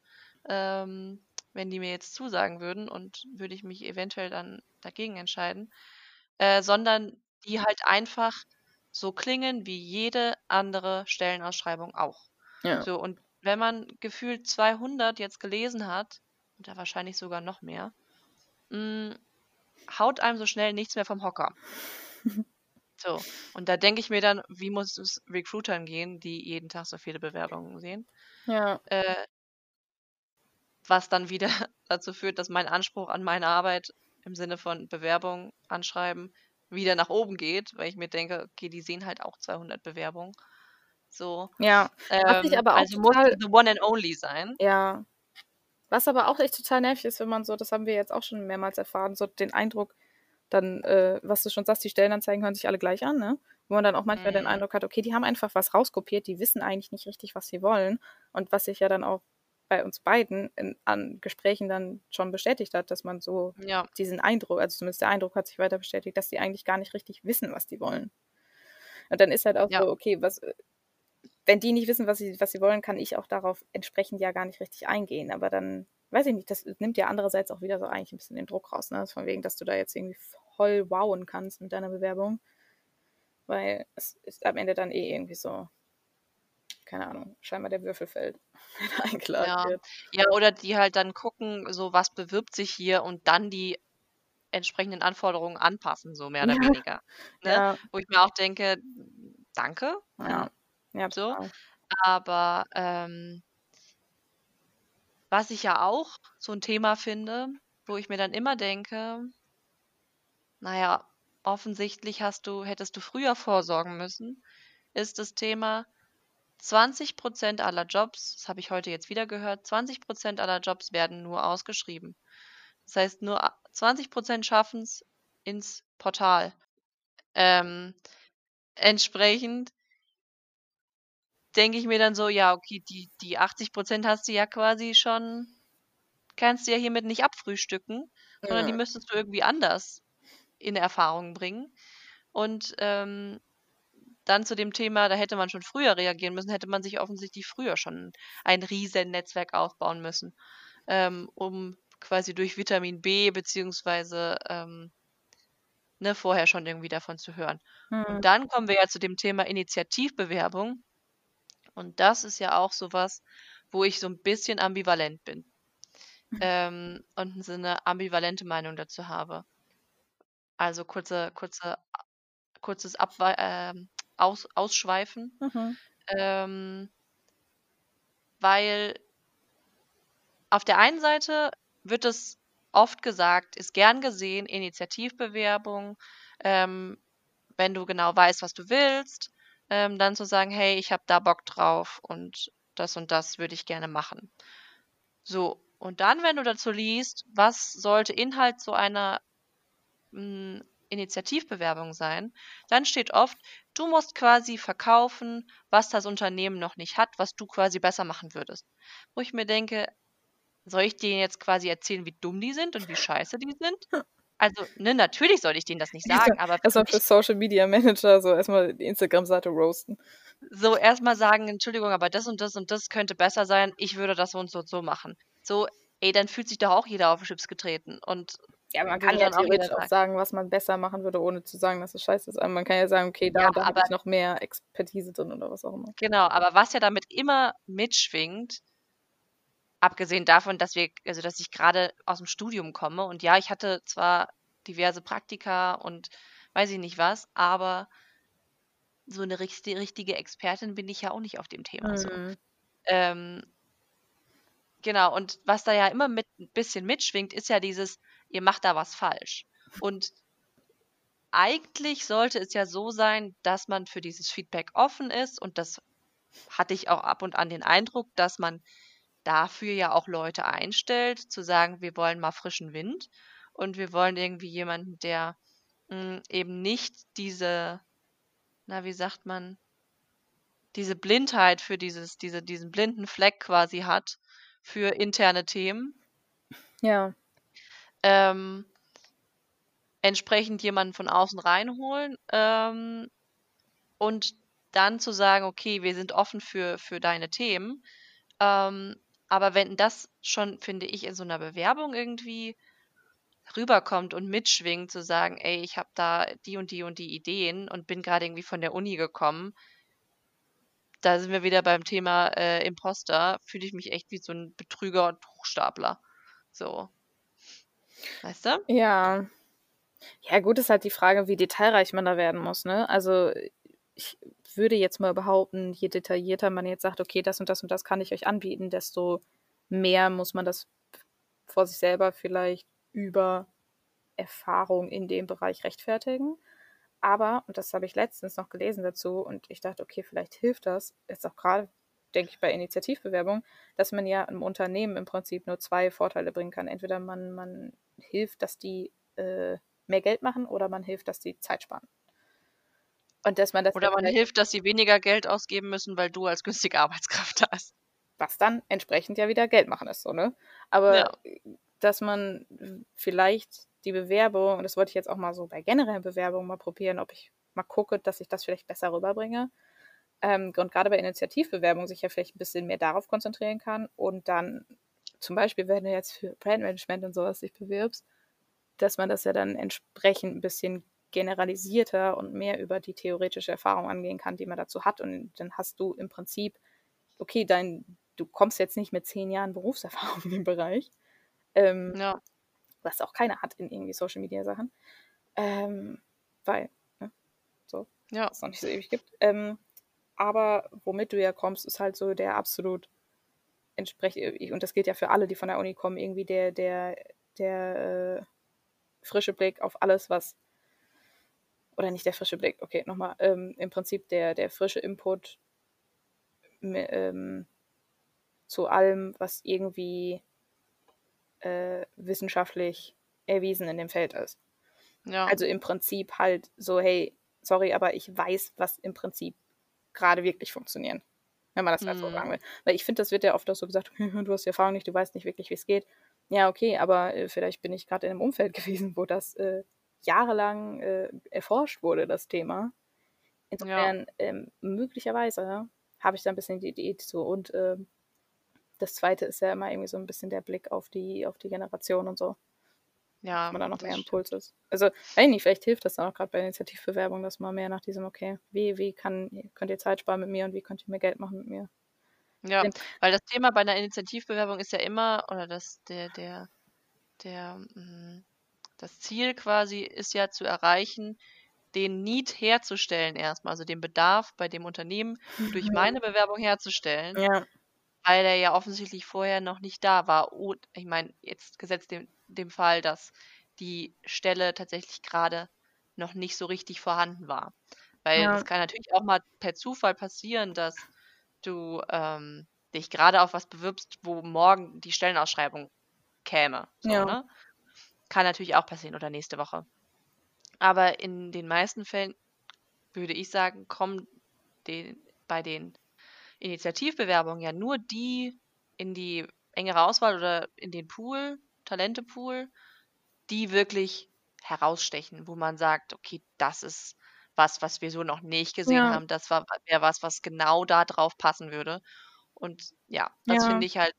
ähm, wenn die mir jetzt zusagen würden und würde ich mich eventuell dann dagegen entscheiden, äh, sondern die halt einfach so klingen wie jede andere Stellenausschreibung auch. Ja. So, und wenn man gefühlt 200 jetzt gelesen hat, oder wahrscheinlich sogar noch mehr, mh, hm, haut einem so schnell nichts mehr vom Hocker. so, und da denke ich mir dann, wie muss es Recruitern gehen, die jeden Tag so viele Bewerbungen sehen? Ja. Äh, was dann wieder dazu führt, dass mein Anspruch an meine Arbeit im Sinne von Bewerbung anschreiben wieder nach oben geht, weil ich mir denke, okay, die sehen halt auch 200 Bewerbungen. So. Ja. Ähm, also muss the one and only sein. ja. Was aber auch echt total nervig ist, wenn man so, das haben wir jetzt auch schon mehrmals erfahren, so den Eindruck, dann, äh, was du schon sagst, die Stellenanzeigen hören sich alle gleich an, ne? Wo man dann auch manchmal den Mhm. Eindruck hat, okay, die haben einfach was rauskopiert, die wissen eigentlich nicht richtig, was sie wollen. Und was sich ja dann auch bei uns beiden in, an Gesprächen dann schon bestätigt hat, dass man so Ja. diesen Eindruck, also zumindest der Eindruck hat sich weiter bestätigt, dass die eigentlich gar nicht richtig wissen, was die wollen. Und dann ist halt auch Ja. so, okay, was, wenn die nicht wissen, was sie, was sie wollen, kann ich auch darauf entsprechend ja gar nicht richtig eingehen. Aber dann, weiß ich nicht, das nimmt ja andererseits auch wieder so eigentlich ein bisschen den Druck raus, ne? Von wegen, dass du da jetzt irgendwie voll wowen kannst mit deiner Bewerbung. Weil es ist am Ende dann eh irgendwie so, keine Ahnung, scheinbar der Würfel fällt, wenn eingeladen Ja. wird. Ja, oder die halt dann gucken, so was bewirbt sich hier und dann die entsprechenden Anforderungen anpassen, so mehr oder Ja. weniger. Ne? Ja, Wo ich mir auch denke, danke. ja, ja, So. total. Aber ähm, was ich ja auch so ein Thema finde, wo ich mir dann immer denke, naja, offensichtlich hast du, hättest du früher vorsorgen müssen, ist das Thema 20% aller Jobs, das habe ich heute jetzt wieder gehört, 20% aller Jobs werden nur ausgeschrieben. Das heißt, nur a- 20% schaffen es ins Portal. Ähm, entsprechend denke ich mir dann so, ja, okay, die, die 80% hast du ja quasi schon, kannst du ja hiermit nicht abfrühstücken, sondern die Ja. müsstest du irgendwie anders in Erfahrung bringen. Und ähm, dann zu dem Thema, da hätte man schon früher reagieren müssen, hätte man sich offensichtlich früher schon ein riesen Netzwerk aufbauen müssen, ähm, um quasi durch Vitamin B beziehungsweise ähm, ne, vorher schon irgendwie davon zu hören. Hm. Und dann kommen wir ja zu dem Thema Initiativbewerbung. Und das ist ja auch sowas, wo ich so ein bisschen ambivalent bin ähm, und so eine ambivalente Meinung dazu habe. Also kurze, kurze, kurzes Abwe ähm, Aus Ausschweifen. Mhm. Ähm, weil auf der einen Seite wird es oft gesagt, ist gern gesehen, Initiativbewerbung, ähm, wenn du genau weißt, was du willst, ähm, dann zu sagen, hey, ich habe da Bock drauf und das und das würde ich gerne machen. So, und dann, wenn du dazu liest, was sollte Inhalt so einer mh, Initiativbewerbung sein, dann steht oft, du musst quasi verkaufen, was das Unternehmen noch nicht hat, was du quasi besser machen würdest. Wo ich mir denke, soll ich denen jetzt quasi erzählen, wie dumm die sind und wie scheiße die sind? Also, ne, natürlich soll ich denen das nicht sagen, aber für Erstmal für Social Media Manager so erstmal die Instagram-Seite roasten. so erstmal sagen, Entschuldigung, aber das und das und das könnte besser sein, ich würde das so und so und so machen. So, ey, dann fühlt sich doch auch jeder auf den Chips getreten. Und Ja, man kann ja dann auch jeder theoretisch auch sagen. was man besser machen würde, ohne zu sagen, dass es scheiße ist. Aber man kann ja sagen, okay, da Ja, da habe ich noch mehr Expertise drin oder was auch immer. genau, aber was ja damit immer mitschwingt, abgesehen davon, dass wir, also dass ich gerade aus dem Studium komme und ja, ich hatte zwar diverse Praktika und weiß ich nicht was, aber so eine richti- richtige Expertin bin ich ja auch nicht auf dem Thema so. Mhm. Ähm, genau, und was da ja immer mit ein bisschen mitschwingt, ist ja dieses, ihr macht da was falsch. Und eigentlich sollte es ja so sein, dass man für dieses Feedback offen ist und das hatte ich auch ab und an den Eindruck, dass man dafür ja auch Leute einstellt, zu sagen, wir wollen mal frischen Wind und wir wollen irgendwie jemanden, der mh, eben nicht diese na, wie sagt man, diese Blindheit für dieses, diese, diesen blinden Fleck quasi hat für interne Themen. Ja. Ähm, entsprechend jemanden von außen reinholen ähm, und dann zu sagen, okay, wir sind offen für, für deine Themen. Ähm, aber wenn das schon, finde ich, in so einer Bewerbung irgendwie rüberkommt und mitschwingt, zu sagen, ey, ich habe da die und die und die Ideen und bin gerade irgendwie von der Uni gekommen, da sind wir wieder beim Thema äh, Imposter, fühle ich mich echt wie so ein Betrüger und Hochstapler. So. Weißt du? Ja. Ja, gut ist halt die Frage, wie detailreich man da werden muss, ne? Also ich würde jetzt mal behaupten, je detaillierter man jetzt sagt, okay, das und das und das kann ich euch anbieten, desto mehr muss man das vor sich selber vielleicht über Erfahrung in dem Bereich rechtfertigen. Aber, und das habe ich letztens noch gelesen dazu, und ich dachte, okay, vielleicht hilft das, jetzt auch gerade, denke ich, bei Initiativbewerbung, dass man ja einem Unternehmen im Prinzip nur zwei Vorteile bringen kann. Entweder man, man hilft, dass die äh, mehr Geld machen, oder man hilft, dass die Zeit sparen. Und dass man das oder man hilft, dass sie weniger Geld ausgeben müssen, weil du als günstige Arbeitskraft da hast. Was dann entsprechend ja wieder Geld machen ist, so, ne? Aber ja. dass man vielleicht die Bewerbung, und das wollte ich jetzt auch mal so bei generellen Bewerbungen mal probieren, ob ich mal gucke, dass ich das vielleicht besser rüberbringe. Ähm, und gerade bei Initiativbewerbungen sich ja vielleicht ein bisschen mehr darauf konzentrieren kann und dann zum Beispiel, wenn du jetzt für Brandmanagement und sowas dich bewirbst, dass man das ja dann entsprechend ein bisschen generalisierter und mehr über die theoretische Erfahrung angehen kann, die man dazu hat. Und dann hast du im Prinzip, okay, dein, du kommst jetzt nicht mit zehn Jahren Berufserfahrung in dem Bereich. Ähm, ja was auch keiner hat in irgendwie Social Media Sachen. Ähm, weil, ne, so, ja. es noch nicht so ewig gibt. Ähm, aber womit du ja kommst, ist halt so der absolut entsprechend, und das gilt ja für alle, die von der Uni kommen, irgendwie der, der, der äh, frische Blick auf alles, was oder nicht der frische Blick, okay, nochmal, ähm, im Prinzip der, der frische Input ähm, zu allem, was irgendwie äh, wissenschaftlich erwiesen in dem Feld ist. Ja. Also im Prinzip halt so, hey, sorry, aber ich weiß, was im Prinzip gerade wirklich funktioniert. Wenn man das halt so mhm. sagen will. Weil ich finde, das wird ja oft auch so gesagt, du hast die Erfahrung nicht, du weißt nicht wirklich, wie es geht. Ja, okay, aber äh, vielleicht bin ich gerade in einem Umfeld gewesen, wo das äh, jahrelang äh, erforscht wurde, das Thema. Insofern, ja. ähm, möglicherweise habe ich da ein bisschen die Idee zu. Und ähm, das zweite ist ja immer irgendwie so ein bisschen der Blick auf die, auf die Generation und so. Ja. Dass man da noch mehr Impuls ist. Also, weiß ich nicht, vielleicht hilft das dann auch gerade bei Initiativbewerbung, dass man mehr nach diesem, okay, wie, wie kann, könnt ihr Zeit sparen mit mir und wie könnt ihr mehr Geld machen mit mir? Ja, Den, weil das Thema bei einer Initiativbewerbung ist ja immer, oder das, der, der, der, mh, mm, das Ziel quasi ist ja zu erreichen, den Need herzustellen erstmal, also den Bedarf bei dem Unternehmen durch mhm. meine Bewerbung herzustellen. Ja weil er ja offensichtlich vorher noch nicht da war. Und ich meine, jetzt gesetzt dem, dem Fall, dass die Stelle tatsächlich gerade noch nicht so richtig vorhanden war. Weil es ja. kann natürlich auch mal per Zufall passieren, dass du ähm, dich gerade auf was bewirbst, wo morgen die Stellenausschreibung käme. So, ja. ne? Kann natürlich auch passieren oder nächste Woche. Aber in den meisten Fällen würde ich sagen, kommen den, bei den Initiativbewerbung ja nur die in die engere Auswahl oder in den Pool, Talentepool, die wirklich herausstechen, wo man sagt, okay, das ist was, was wir so noch nicht gesehen ja. haben. Das wäre was, was genau da drauf passen würde. Und ja, das ja. finde ich halt.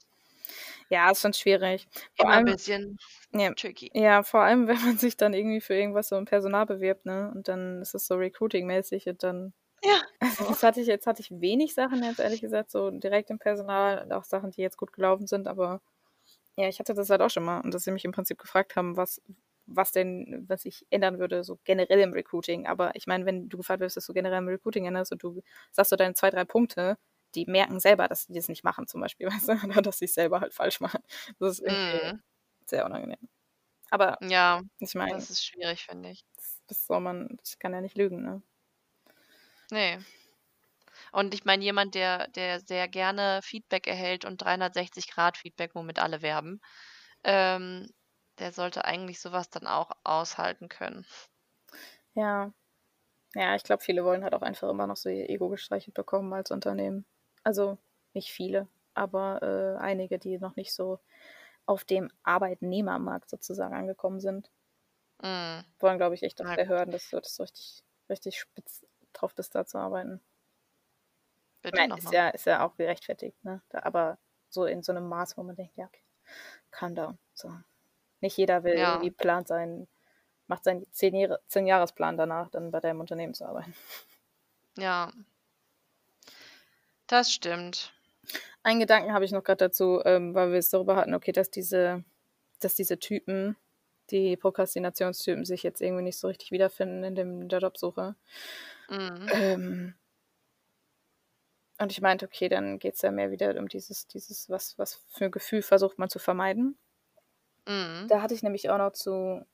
Ja, ist schon schwierig. Vor allem, ein bisschen ja, tricky. Ja, vor allem, wenn man sich dann irgendwie für irgendwas so im Personal bewirbt, ne? Und dann ist es so recruiting-mäßig und dann ja. Das hatte ich, jetzt hatte ich wenig Sachen, jetzt ehrlich gesagt, so direkt im Personal, und auch Sachen, die jetzt gut gelaufen sind, aber ja, ich hatte das halt auch schon mal und dass sie mich im Prinzip gefragt haben, was, was denn, was ich ändern würde, so generell im Recruiting. Aber ich meine, wenn du gefragt wirst, dass du generell im Recruiting änderst und du sagst so deine zwei, drei Punkte, die merken selber, dass sie das nicht machen, zum Beispiel, weißt du, oder dass sie es selber halt falsch machen. Das ist irgendwie mm. sehr unangenehm. Aber ja, ich meine, das ist schwierig, finde ich. Das, das soll man, das kann ja nicht lügen, ne? Nee. Und ich meine, jemand, der, der sehr gerne Feedback erhält und 360-Grad-Feedback, womit alle werben, ähm, der sollte eigentlich sowas dann auch aushalten können. Ja. Ja, ich glaube, viele wollen halt auch einfach immer noch so ihr Ego gestreichelt bekommen als Unternehmen. Also nicht viele, aber äh, einige, die noch nicht so auf dem Arbeitnehmermarkt sozusagen angekommen sind. Mm. Wollen, glaube ich, echt der gut. Hürden, dass du das so richtig, richtig spitz drauf bist, da zu arbeiten. Ich Bitte meine, ist ja, ist ja auch gerechtfertigt, ne? Da, aber so in so einem Maß, wo man denkt, ja, okay, calm down. So. Nicht jeder will Ja. irgendwie plant sein, macht seinen zehn, Jahre, zehn Jahresplan danach, dann bei deinem Unternehmen zu arbeiten. Ja. Das stimmt. Einen Gedanken habe ich noch gerade dazu, ähm, weil wir es darüber hatten, okay, dass diese, dass diese Typen, die Prokrastinationstypen, sich jetzt irgendwie nicht so richtig wiederfinden in, dem, in der Jobsuche. Mm. Ähm, und ich meinte, okay, dann geht es ja mehr wieder um dieses, dieses, was, was für ein Gefühl versucht man zu vermeiden. Mm. Da hatte ich nämlich auch noch zu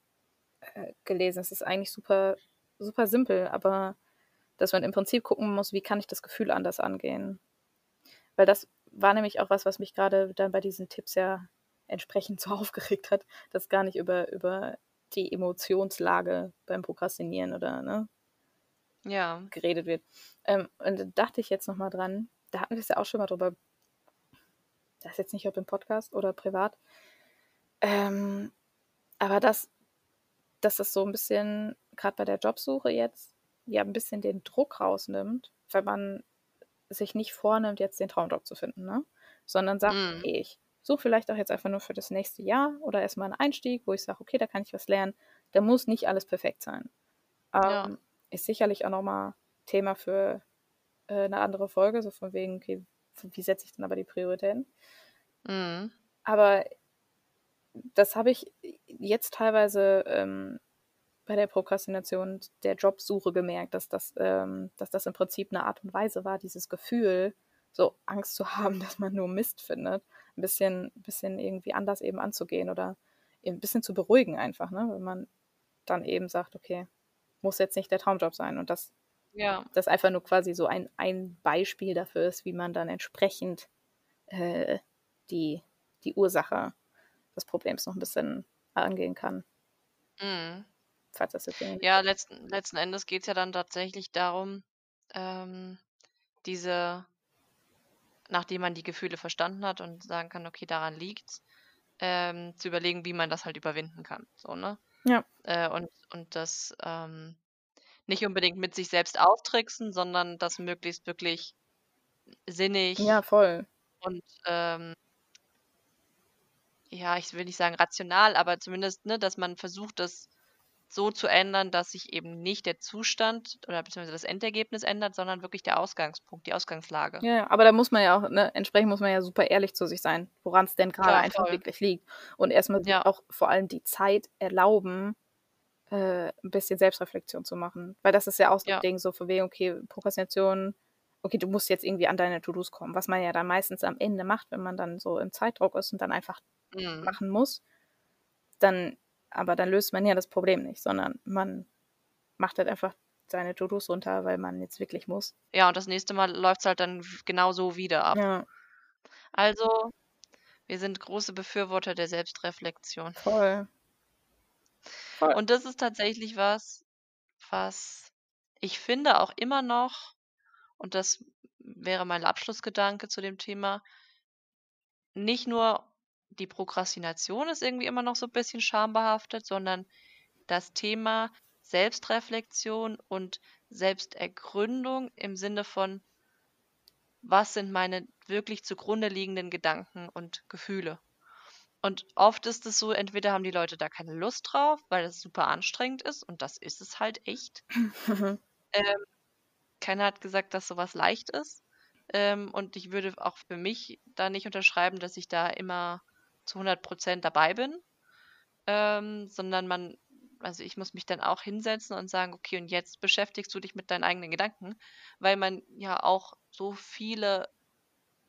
äh, gelesen, es ist eigentlich super, super simpel, aber dass man im Prinzip gucken muss, wie kann ich das Gefühl anders angehen. Weil das war nämlich auch was, was mich gerade dann bei diesen Tipps ja entsprechend so aufgeregt hat, dass gar nicht über, über die Emotionslage beim Prokrastinieren oder ne, Ja. geredet wird. Ähm, und da dachte ich jetzt nochmal dran, da hatten wir es ja auch schon mal drüber, das ist jetzt nicht ob im Podcast oder privat, ähm, aber dass, dass das so ein bisschen, gerade bei der Jobsuche jetzt, ja ein bisschen den Druck rausnimmt, wenn man sich nicht vornimmt, jetzt den Traumjob zu finden, ne? sondern sagt, Mm. okay, ich suche vielleicht auch jetzt einfach nur für das nächste Jahr oder erstmal einen Einstieg, wo ich sage, okay, da kann ich was lernen. Da muss nicht alles perfekt sein. Ja. Ist sicherlich auch nochmal Thema für äh, eine andere Folge, so von wegen, okay, wie setze ich denn aber die Prioritäten? Mm. Aber das habe ich jetzt teilweise ähm, bei der Prokrastination der Jobsuche gemerkt, dass das, ähm, dass das im Prinzip eine Art und Weise war, dieses Gefühl, so Angst zu haben, dass man nur Mist findet, ein bisschen, bisschen irgendwie anders eben anzugehen oder ein bisschen zu beruhigen einfach, ne? wenn man dann eben sagt, okay, muss jetzt nicht der Traumjob sein und das, Ja. das einfach nur quasi so ein, ein Beispiel dafür ist, wie man dann entsprechend äh, die, die Ursache des Problems noch ein bisschen angehen kann, Mm. falls das jetzt. Ja, letzten, letzten Endes geht es ja dann tatsächlich darum, ähm, diese, nachdem man die Gefühle verstanden hat und sagen kann, okay, daran liegt's, ähm, zu überlegen, wie man das halt überwinden kann. So, ne? Ja. Äh, und, und das ähm, nicht unbedingt mit sich selbst austricksen, sondern das möglichst wirklich sinnig Ja, voll. und ähm, ja, ich will nicht sagen rational, aber zumindest, ne, dass man versucht, das so zu ändern, dass sich eben nicht der Zustand oder beziehungsweise das Endergebnis ändert, sondern wirklich der Ausgangspunkt, die Ausgangslage. Ja, aber da muss man ja auch, ne, entsprechend muss man ja super ehrlich zu sich sein, woran es denn gerade Ja, einfach wirklich liegt. Und erstmal Ja. auch vor allem die Zeit erlauben, äh, ein bisschen Selbstreflexion zu machen. Weil das ist ja auch so Ja. ein Ding, so von wegen, okay, Prokrastination, okay, du musst jetzt irgendwie an deine To-Dos kommen, was man ja dann meistens am Ende macht, wenn man dann so im Zeitdruck ist und dann einfach Mhm. machen muss. Dann, aber dann löst man ja das Problem nicht, sondern man macht halt einfach seine To-Dos runter, weil man jetzt wirklich muss. Ja, und das nächste Mal läuft es halt dann genau so wieder ab. Ja, Also, wir sind große Befürworter der Selbstreflexion. voll. Voll. Und das ist tatsächlich was, was ich finde auch immer noch, und das wäre mein Abschlussgedanke zu dem Thema, nicht nur die Prokrastination ist irgendwie immer noch so ein bisschen schambehaftet, sondern das Thema Selbstreflexion und Selbstergründung im Sinne von, was sind meine wirklich zugrunde liegenden Gedanken und Gefühle. Und oft ist es so, entweder haben die Leute da keine Lust drauf, weil es super anstrengend ist, und das ist es halt echt. Ähm, keiner hat gesagt, dass sowas leicht ist. Ähm, und ich würde auch für mich da nicht unterschreiben, dass ich da immer zu 100% dabei bin, ähm, sondern man, also ich muss mich dann auch hinsetzen und sagen, okay, und jetzt beschäftigst du dich mit deinen eigenen Gedanken, weil man ja auch so viele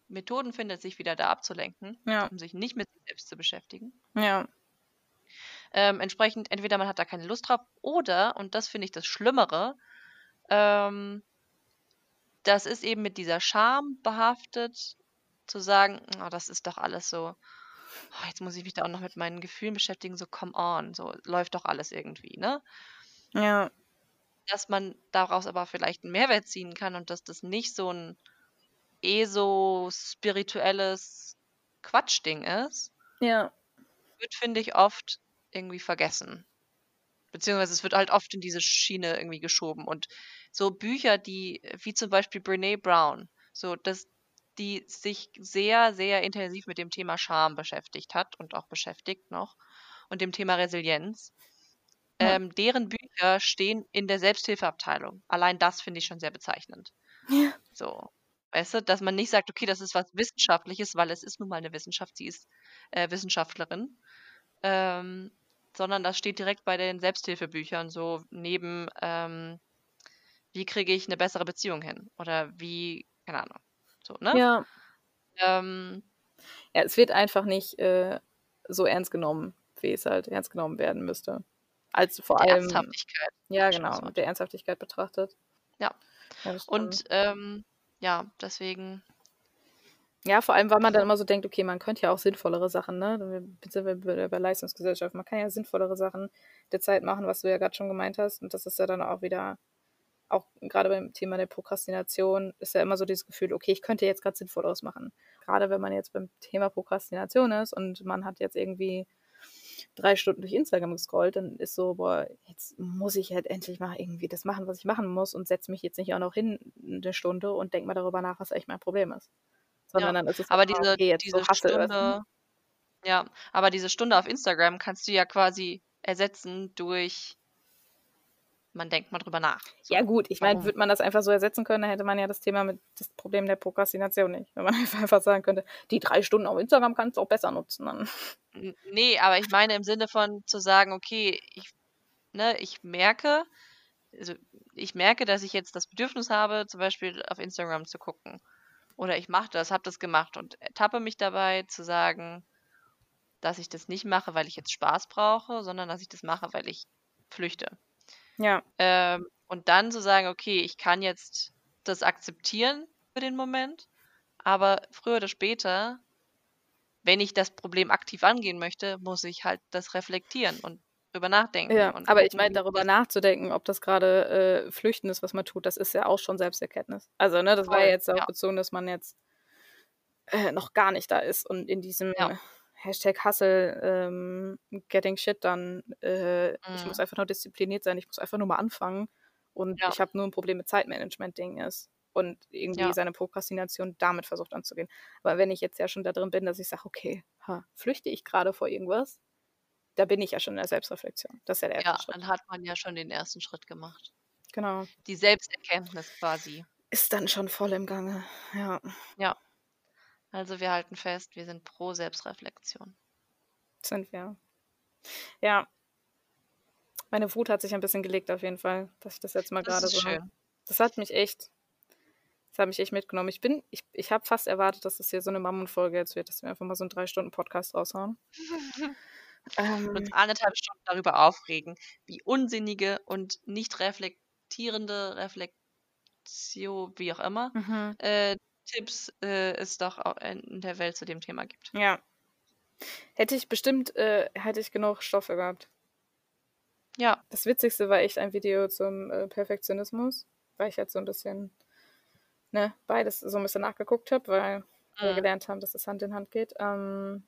Methoden findet, sich wieder da abzulenken, Ja. um sich nicht mit sich selbst zu beschäftigen. Ja. Ähm, entsprechend, entweder man hat da keine Lust drauf oder, und das finde ich das Schlimmere, ähm, das ist eben mit dieser Scham behaftet, zu sagen, oh, das ist doch alles so, oh, jetzt muss ich mich da auch noch mit meinen Gefühlen beschäftigen, so come on, so läuft doch alles irgendwie, ne? Ja. dass man daraus aber vielleicht einen Mehrwert ziehen kann und dass das nicht so ein ESO-spirituelles Quatschding ist, Ja. wird, finde ich, oft irgendwie vergessen. Beziehungsweise es wird halt oft in diese Schiene irgendwie geschoben. Und so Bücher, die, wie zum Beispiel Brene Brown, so dass die sich sehr, sehr intensiv mit dem Thema Scham beschäftigt hat und auch beschäftigt noch und dem Thema Resilienz. Ja. Ähm, deren Bücher stehen in der Selbsthilfeabteilung. Allein das finde ich schon sehr bezeichnend. Ja. So, weißt du, dass man nicht sagt, okay, das ist was Wissenschaftliches, weil es ist nun mal eine Wissenschaft, sie ist äh, Wissenschaftlerin, ähm, sondern das steht direkt bei den Selbsthilfebüchern so neben, ähm, wie kriege ich eine bessere Beziehung hin oder wie, keine Ahnung, so, ne? Ja. Ähm, Ja, es wird einfach nicht äh, so ernst genommen, wie es halt ernst genommen werden müsste. Als vor allem, Ernsthaftigkeit. ja genau, mit der Ernsthaftigkeit betrachtet. Ja. Und ähm, ja, deswegen, ja, vor allem, weil man dann immer so denkt, okay, man könnte ja auch sinnvollere Sachen, ne? Sind wir bei Leistungsgesellschaft. Man kann ja sinnvollere Sachen der Zeit machen, was du ja gerade schon gemeint hast. Und das ist ja dann auch wieder, auch gerade beim Thema der Prokrastination, ist ja immer so dieses Gefühl, okay, ich könnte jetzt gerade Sinnvolleres machen. Gerade wenn man jetzt beim Thema Prokrastination ist und man hat jetzt irgendwie drei Stunden durch Instagram gescrollt, dann ist so, boah, jetzt muss ich halt endlich mal irgendwie das machen, was ich machen muss und setze mich jetzt nicht auch noch hin eine Stunde und denke mal darüber nach, was echt mein Problem ist. Sondern ja. dann ist es Aber diese, okay, diese so. Stunde, ja, aber diese Stunde auf Instagram kannst du ja quasi ersetzen durch, man denkt mal drüber nach. Ja gut, ich meine, würde man das einfach so ersetzen können, dann hätte man ja das Thema mit das Problem der Prokrastination nicht. Wenn man einfach, sagen könnte, die drei Stunden auf Instagram kannst du auch besser nutzen. Dann. Nee, aber ich meine im Sinne von zu sagen, okay, ich, ne, ich merke, also ich merke, dass ich jetzt das Bedürfnis habe, zum Beispiel auf Instagram zu gucken. Oder ich mache das, habe das gemacht und ertappe mich dabei zu sagen, dass ich das nicht mache, weil ich jetzt Spaß brauche, sondern dass ich das mache, weil ich flüchte. Ja, Ähm, und dann zu sagen, okay, ich kann jetzt das akzeptieren für den Moment, aber früher oder später, wenn ich das Problem aktiv angehen möchte, muss ich halt das reflektieren und drüber nachdenken. ja. Aber ich meine, darüber nachzudenken, ob das gerade äh, Flüchten ist, was man tut, das ist ja auch schon Selbsterkenntnis. Also, ne, das war ja jetzt auch ja, bezogen, dass man jetzt äh, noch gar nicht da ist und in diesem ja, Hashtag Hustle ähm, Getting Shit dann, äh, ich muss mhm, einfach nur diszipliniert sein, ich muss einfach nur mal anfangen und ja, ich habe nur ein Problem mit Zeitmanagement-Ding ist und irgendwie ja, seine Prokrastination damit versucht anzugehen. Aber wenn ich jetzt ja schon da drin bin, dass ich sage, okay, ha, flüchte ich gerade vor irgendwas, da bin ich ja schon in der Selbstreflexion. Das ist ja der erste ja, Schritt. dann hat man ja schon den ersten Schritt gemacht. Genau. Die Selbsterkenntnis quasi. Ist dann schon voll im Gange. Ja, Ja, also wir halten fest, wir sind pro Selbstreflexion. sind wir. Ja, meine Wut hat sich ein bisschen gelegt auf jeden Fall, dass ich das jetzt mal Das gerade ist so. schön. Das hat mich echt, das hat mich echt mitgenommen. Ich bin, ich, ich habe fast erwartet, dass das hier so eine Mammutfolge jetzt wird, dass wir einfach mal so einen drei Stunden Podcast raushauen. und uns Ähm, anderthalb Stunden darüber aufregen, wie unsinnige und nicht reflektierende Reflexion, wie auch immer, mhm. äh, Tipps äh, es doch auch in der Welt zu dem Thema gibt. Ja, hätte ich bestimmt, äh, hätte ich genug Stoffe gehabt. Ja, Das Witzigste war echt ein Video zum äh, Perfektionismus, weil ich jetzt so ein bisschen, ne, beides so ein bisschen nachgeguckt habe, weil wir mhm. gelernt haben, dass das Hand in Hand geht. Ähm,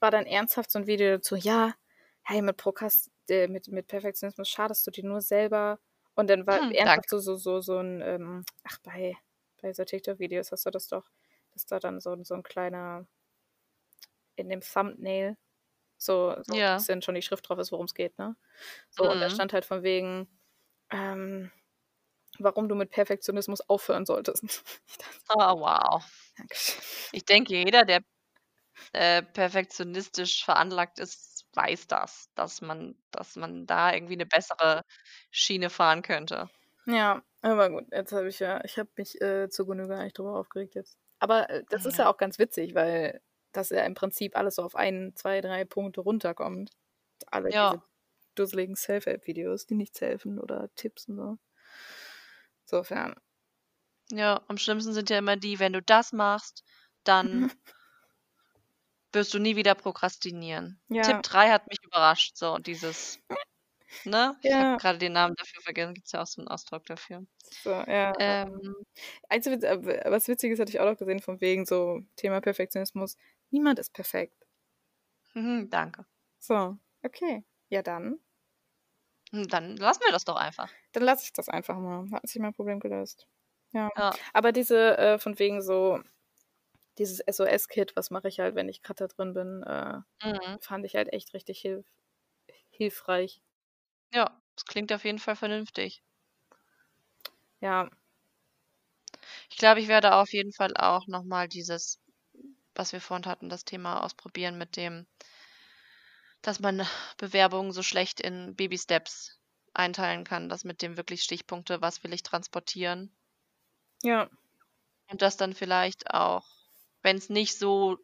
war dann ernsthaft so ein Video dazu, ja, hey, mit Prokast, äh, mit, mit Perfektionismus schadest du dir nur selber. Und dann war Hm, ernsthaft danke. so, so, so, so ein, ähm, ach, bei, bei so TikTok-Videos hast du das doch, dass da dann so, so ein kleiner, in dem Thumbnail, so, so ein Ja. bisschen schon die Schrift drauf ist, worum es geht, ne? So, und da Mhm. stand halt von wegen, ähm, warum du mit Perfektionismus aufhören solltest. Oh, wow. Dankeschön. Ich denke, jeder, der äh, perfektionistisch veranlagt ist, weiß das, dass man, dass man da irgendwie eine bessere Schiene fahren könnte. Ja, aber gut, jetzt habe ich ja, ich habe mich äh, zur Genüge eigentlich drüber aufgeregt jetzt. Aber äh, das ist ja auch ganz witzig, weil das ja im Prinzip alles so auf ein, zwei, drei Punkte runterkommt. Alle diese Ja, dusseligen Self-Help-Videos, die nichts helfen oder Tipps und so. Insofern. ja, am schlimmsten sind ja immer die, wenn du das machst, dann wirst du nie wieder prokrastinieren. Ja, Tipp 3 hat mich überrascht, so dieses Ne? Ich habe Ja. gerade den Namen dafür vergessen. Gibt's ja auch so 'n Ausdruck dafür. So, ja. Ähm. Eins äh, was Witziges hatte ich auch noch gesehen von wegen so Thema Perfektionismus. Niemand ist perfekt. Mhm, danke. So, okay. Ja dann. Hm, dann lassen wir das doch einfach. Dann lasse ich das einfach mal. Hat sich mein Problem gelöst. Ja. Ja. Aber diese, äh, von wegen so dieses SOS-Kit, was mache ich halt, wenn ich grad da drin bin, äh, Mhm. fand ich halt echt richtig hilf hilfreich. Ja, das klingt auf jeden Fall vernünftig. Ja. Ich glaube, ich werde auf jeden Fall auch noch mal dieses, was wir vorhin hatten, das Thema ausprobieren mit dem dass man Bewerbungen so schlecht in Baby-Steps einteilen kann, das mit dem wirklich Stichpunkte, was will ich transportieren? Ja. Und das dann vielleicht auch, wenn's nicht so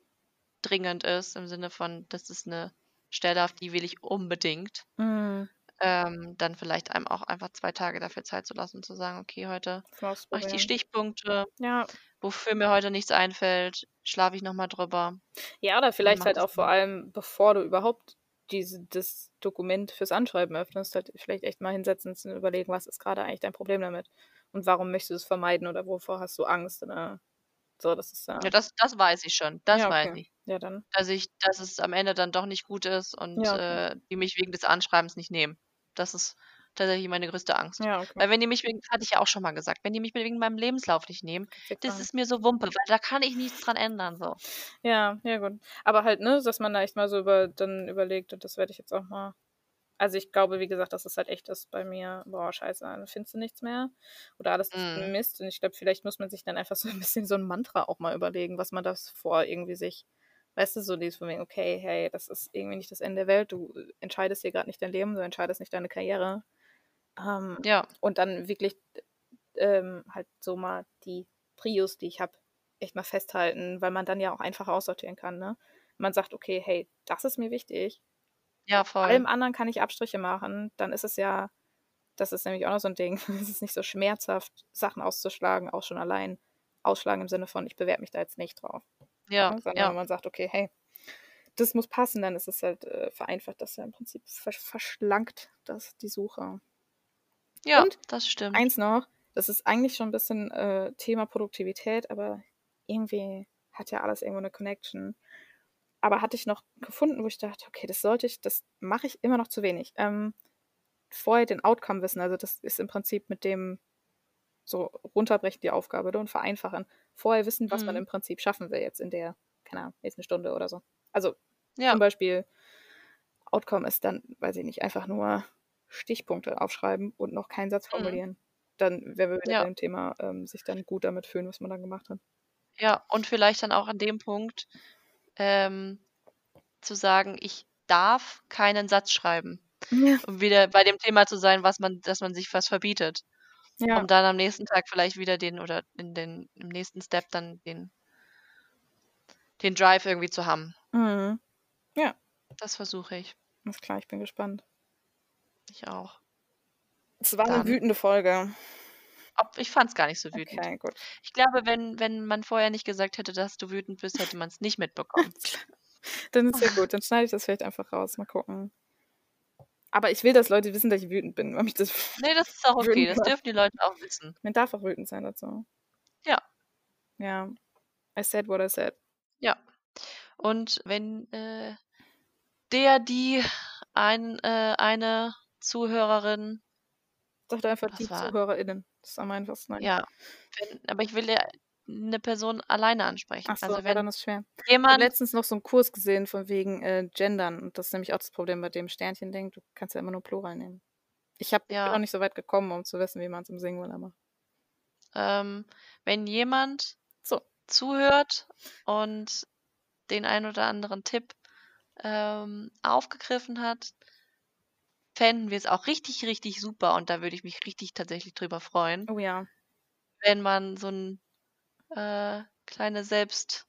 dringend ist, im Sinne von, das ist 'ne Stelle, auf die will ich unbedingt, Mhm. Ähm, dann vielleicht einem auch einfach 2 Tage dafür Zeit zu lassen, zu sagen: „Okay, heute mache ich die. Stichpunkte. Ja. Wofür mir heute nichts einfällt, schlafe ich noch mal drüber.“ Ja, oder vielleicht halt auch vor allem, bevor du überhaupt diese das Dokument fürs Anschreiben öffnest, halt vielleicht echt mal hinsetzen und überlegen, was ist grade eigentlich dein Problem damit? Und warum möchtest du es vermeiden oder wovor hast du Angst oder so, das ist ja Ja, das das weiß ich schon. Das Ja, weiß okay. ich. Ja, dann. Dass ich dass es am Ende dann doch nicht gut ist und, Ja, okay. äh, die mich wegen des Anschreibens nicht nehmen. Das ist tatsächlich meine größte Angst. Ja, okay. Weil wenn die mich wegen hatte ich ja auch schon mal gesagt, wenn die mich wegen meinem Lebenslauf nicht nehmen, das ist mir so Wumpe, weil da kann ich nichts dran ändern so. Ja, ja gut. Aber halt, ne, dass man da echt mal so über dann überlegt und das werde ich jetzt auch mal also, ich glaube, wie gesagt, dass es halt echt ist bei mir: „Boah, scheiße, dann findest du nichts mehr oder alles ist Mhm. Mist.“ Und ich glaube, vielleicht muss man sich dann einfach so 'n bisschen so 'n Mantra auch mal überlegen, was man das vor irgendwie sich weißt du, so dieses von wegen: „Okay, hey, das ist irgendwie nicht das Ende der Welt. Du entscheidest hier grad nicht dein Leben, du entscheidest nicht deine Karriere.“ Ähm, Ja. und dann wirklich, ähm, halt so mal die Prios, die ich habe, echt mal festhalten, weil man dann ja auch einfacher aussortieren kann, ne? Man sagt: „Okay, hey, das ist mir wichtig. Ja, Bei allem voll. anderen kann ich Abstriche machen.“ Dann ist es ja das ist nämlich auch noch so 'n Ding. Es ist nicht so schmerzhaft, Sachen auszuschlagen, auch schon allein ausschlagen im Sinne von: „Ich bewerbe mich da jetzt nicht drauf.“ Ja, Ne, sondern ja. wenn man sagt: „Okay, hey, das muss passen“, dann ist es halt, äh, vereinfacht das ja im Prinzip versch verschlankt das die Suche. Ja, Und das stimmt. eins noch, das ist eigentlich schon 'n bisschen, äh, Thema Produktivität, aber irgendwie hat ja alles irgendwo 'ne Connection. Aber hatte ich noch gefunden, wo ich dachte: „Okay, das sollte ich das mache ich immer noch zu wenig.“ Ähm, vorher den Outcome wissen. Also, das ist im Prinzip mit dem so runterbrechen die Aufgabe, ne, und vereinfachen. Vorher wissen, was man Mhm. im Prinzip schaffen will jetzt in der keine Ahnung, nächsten Stunde oder so. Also, Ja. zum Beispiel Outcome ist dann, weiß ich nicht, einfach nur Stichpunkte aufschreiben und noch keinen Satz Mhm. formulieren. Dann wären wir wieder Ja. bei dem Thema, ähm, sich dann gut damit fühlen, was man dann gemacht hat. Ja, und vielleicht dann auch an dem Punkt, ähm, zu sagen: „Ich darf keinen Satz schreiben.“ Ja. Um wieder bei dem Thema zu sein, was man dass man sich was verbietet. Ja. Um dann am nächsten Tag vielleicht wieder den oder in den im nächsten Step dann den den Drive irgendwie zu haben. Mhm. Ja. Das versuche ich. Alles klar, ich bin gespannt. Ich auch. Es war Dann wütende Folge. Ob ich fand's gar nicht so wütend. Okay, gut. Ich glaube, wenn wenn man vorher nicht gesagt hätte, dass du wütend bist, hätte man's nicht mitbekommen. Dann ist ja gut, dann schneide ich das vielleicht einfach raus. Mal gucken. Aber ich will, dass Leute wissen, dass ich wütend bin, weil mich das Ne, das ist auch okay. Das dürfen die Leute auch wissen. Man darf auch wütend sein dazu. Ja. Ja. I said what I said. Ja. Und wenn, äh, der, die ein äh, eine Zuhörerin Sag doch einfach die ZuhörerInnen. Das ist am einfachsten. Ja, wenn aber ich will ja 'ne Person alleine ansprechen. Ach so, Also, wenn dann ist schwer. Ich habe jemand letztens noch so 'n Kurs gesehen von wegen, äh, Gendern und das ist nämlich auch das Problem bei dem Sternchen-Ding. Du kannst ja immer nur Plural nehmen. Ich habe Ja. noch nicht so weit gekommen, um zu wissen, wie man's im Singular macht. Ähm, wenn jemand So. zuhört und den ein oder anderen Tipp, ähm, aufgegriffen hat, fänden wir's auch richtig, richtig super und da würde ich mich richtig tatsächlich drüber freuen Oh ja. wenn man so 'n, äh, kleine Selbst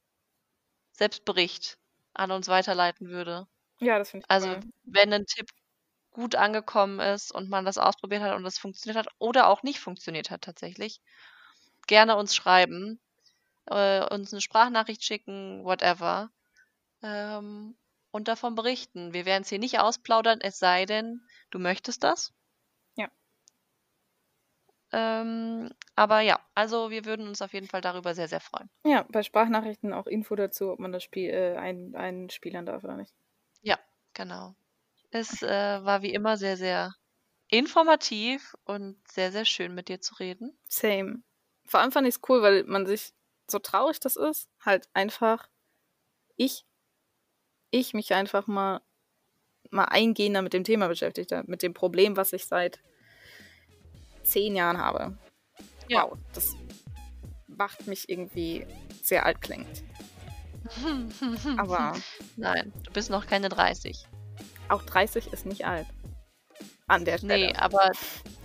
Selbstbericht an uns weiterleiten würde. Ja, das finde ich Also, cool. wenn 'nen Tipp gut angekommen ist und man das ausprobiert hat und es funktioniert hat oder auch nicht funktioniert hat tatsächlich, gerne uns schreiben, äh, uns 'ne Sprachnachricht schicken, whatever. Ähm, und davon berichten. Wir werden es hier nicht ausplaudern, es sei denn, du möchtest das. Ähm, aber ja, also wir würden uns auf jeden Fall darüber sehr, sehr freuen. Ja, bei Sprachnachrichten auch Info dazu, ob man das Spiel äh, ein, einspielern darf oder nicht. Ja, genau. Es äh, war wie immer sehr, sehr informativ und sehr, sehr schön mit dir zu reden. Same. Vor allem fand ich es cool, weil man sich, so traurig das ist, halt einfach ich, ich mich einfach mal, mal eingehender mit dem Thema beschäftigt habe, mit dem Problem, was ich seit zehn Jahren habe. Ja. Wow, das macht mich irgendwie sehr alt klingend. Aber Nein, du bist noch keine 30. auch 30 ist nicht alt. An der Stelle. Nee, aber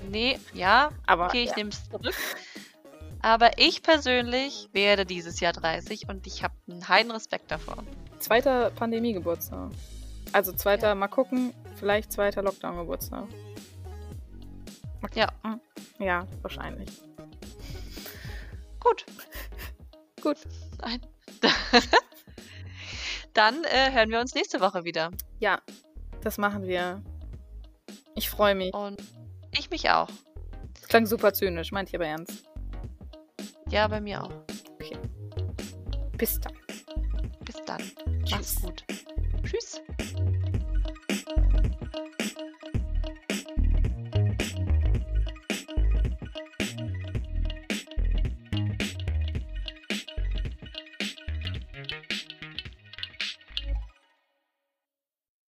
nee, ja, aber okay, ich ja. nehme es zurück. Aber ich persönlich werde dieses Jahr 30 und ich habe einen heiden Respekt davor. zweiter Pandemie-Geburtstag. Also zweiter, mal gucken, vielleicht zweiter Lockdown-Geburtstag. Ja, Ja, wahrscheinlich. gut. Gut. Nein. Dann äh, hören wir uns nächste Woche wieder. Ja, das machen wir. Ich freue mich. Und ich mich auch. Das klang super zynisch, meinte ich aber ernst. Ja, bei mir auch. Bis dann. Bis dann. Tschüss. Mach's gut. Tschüss.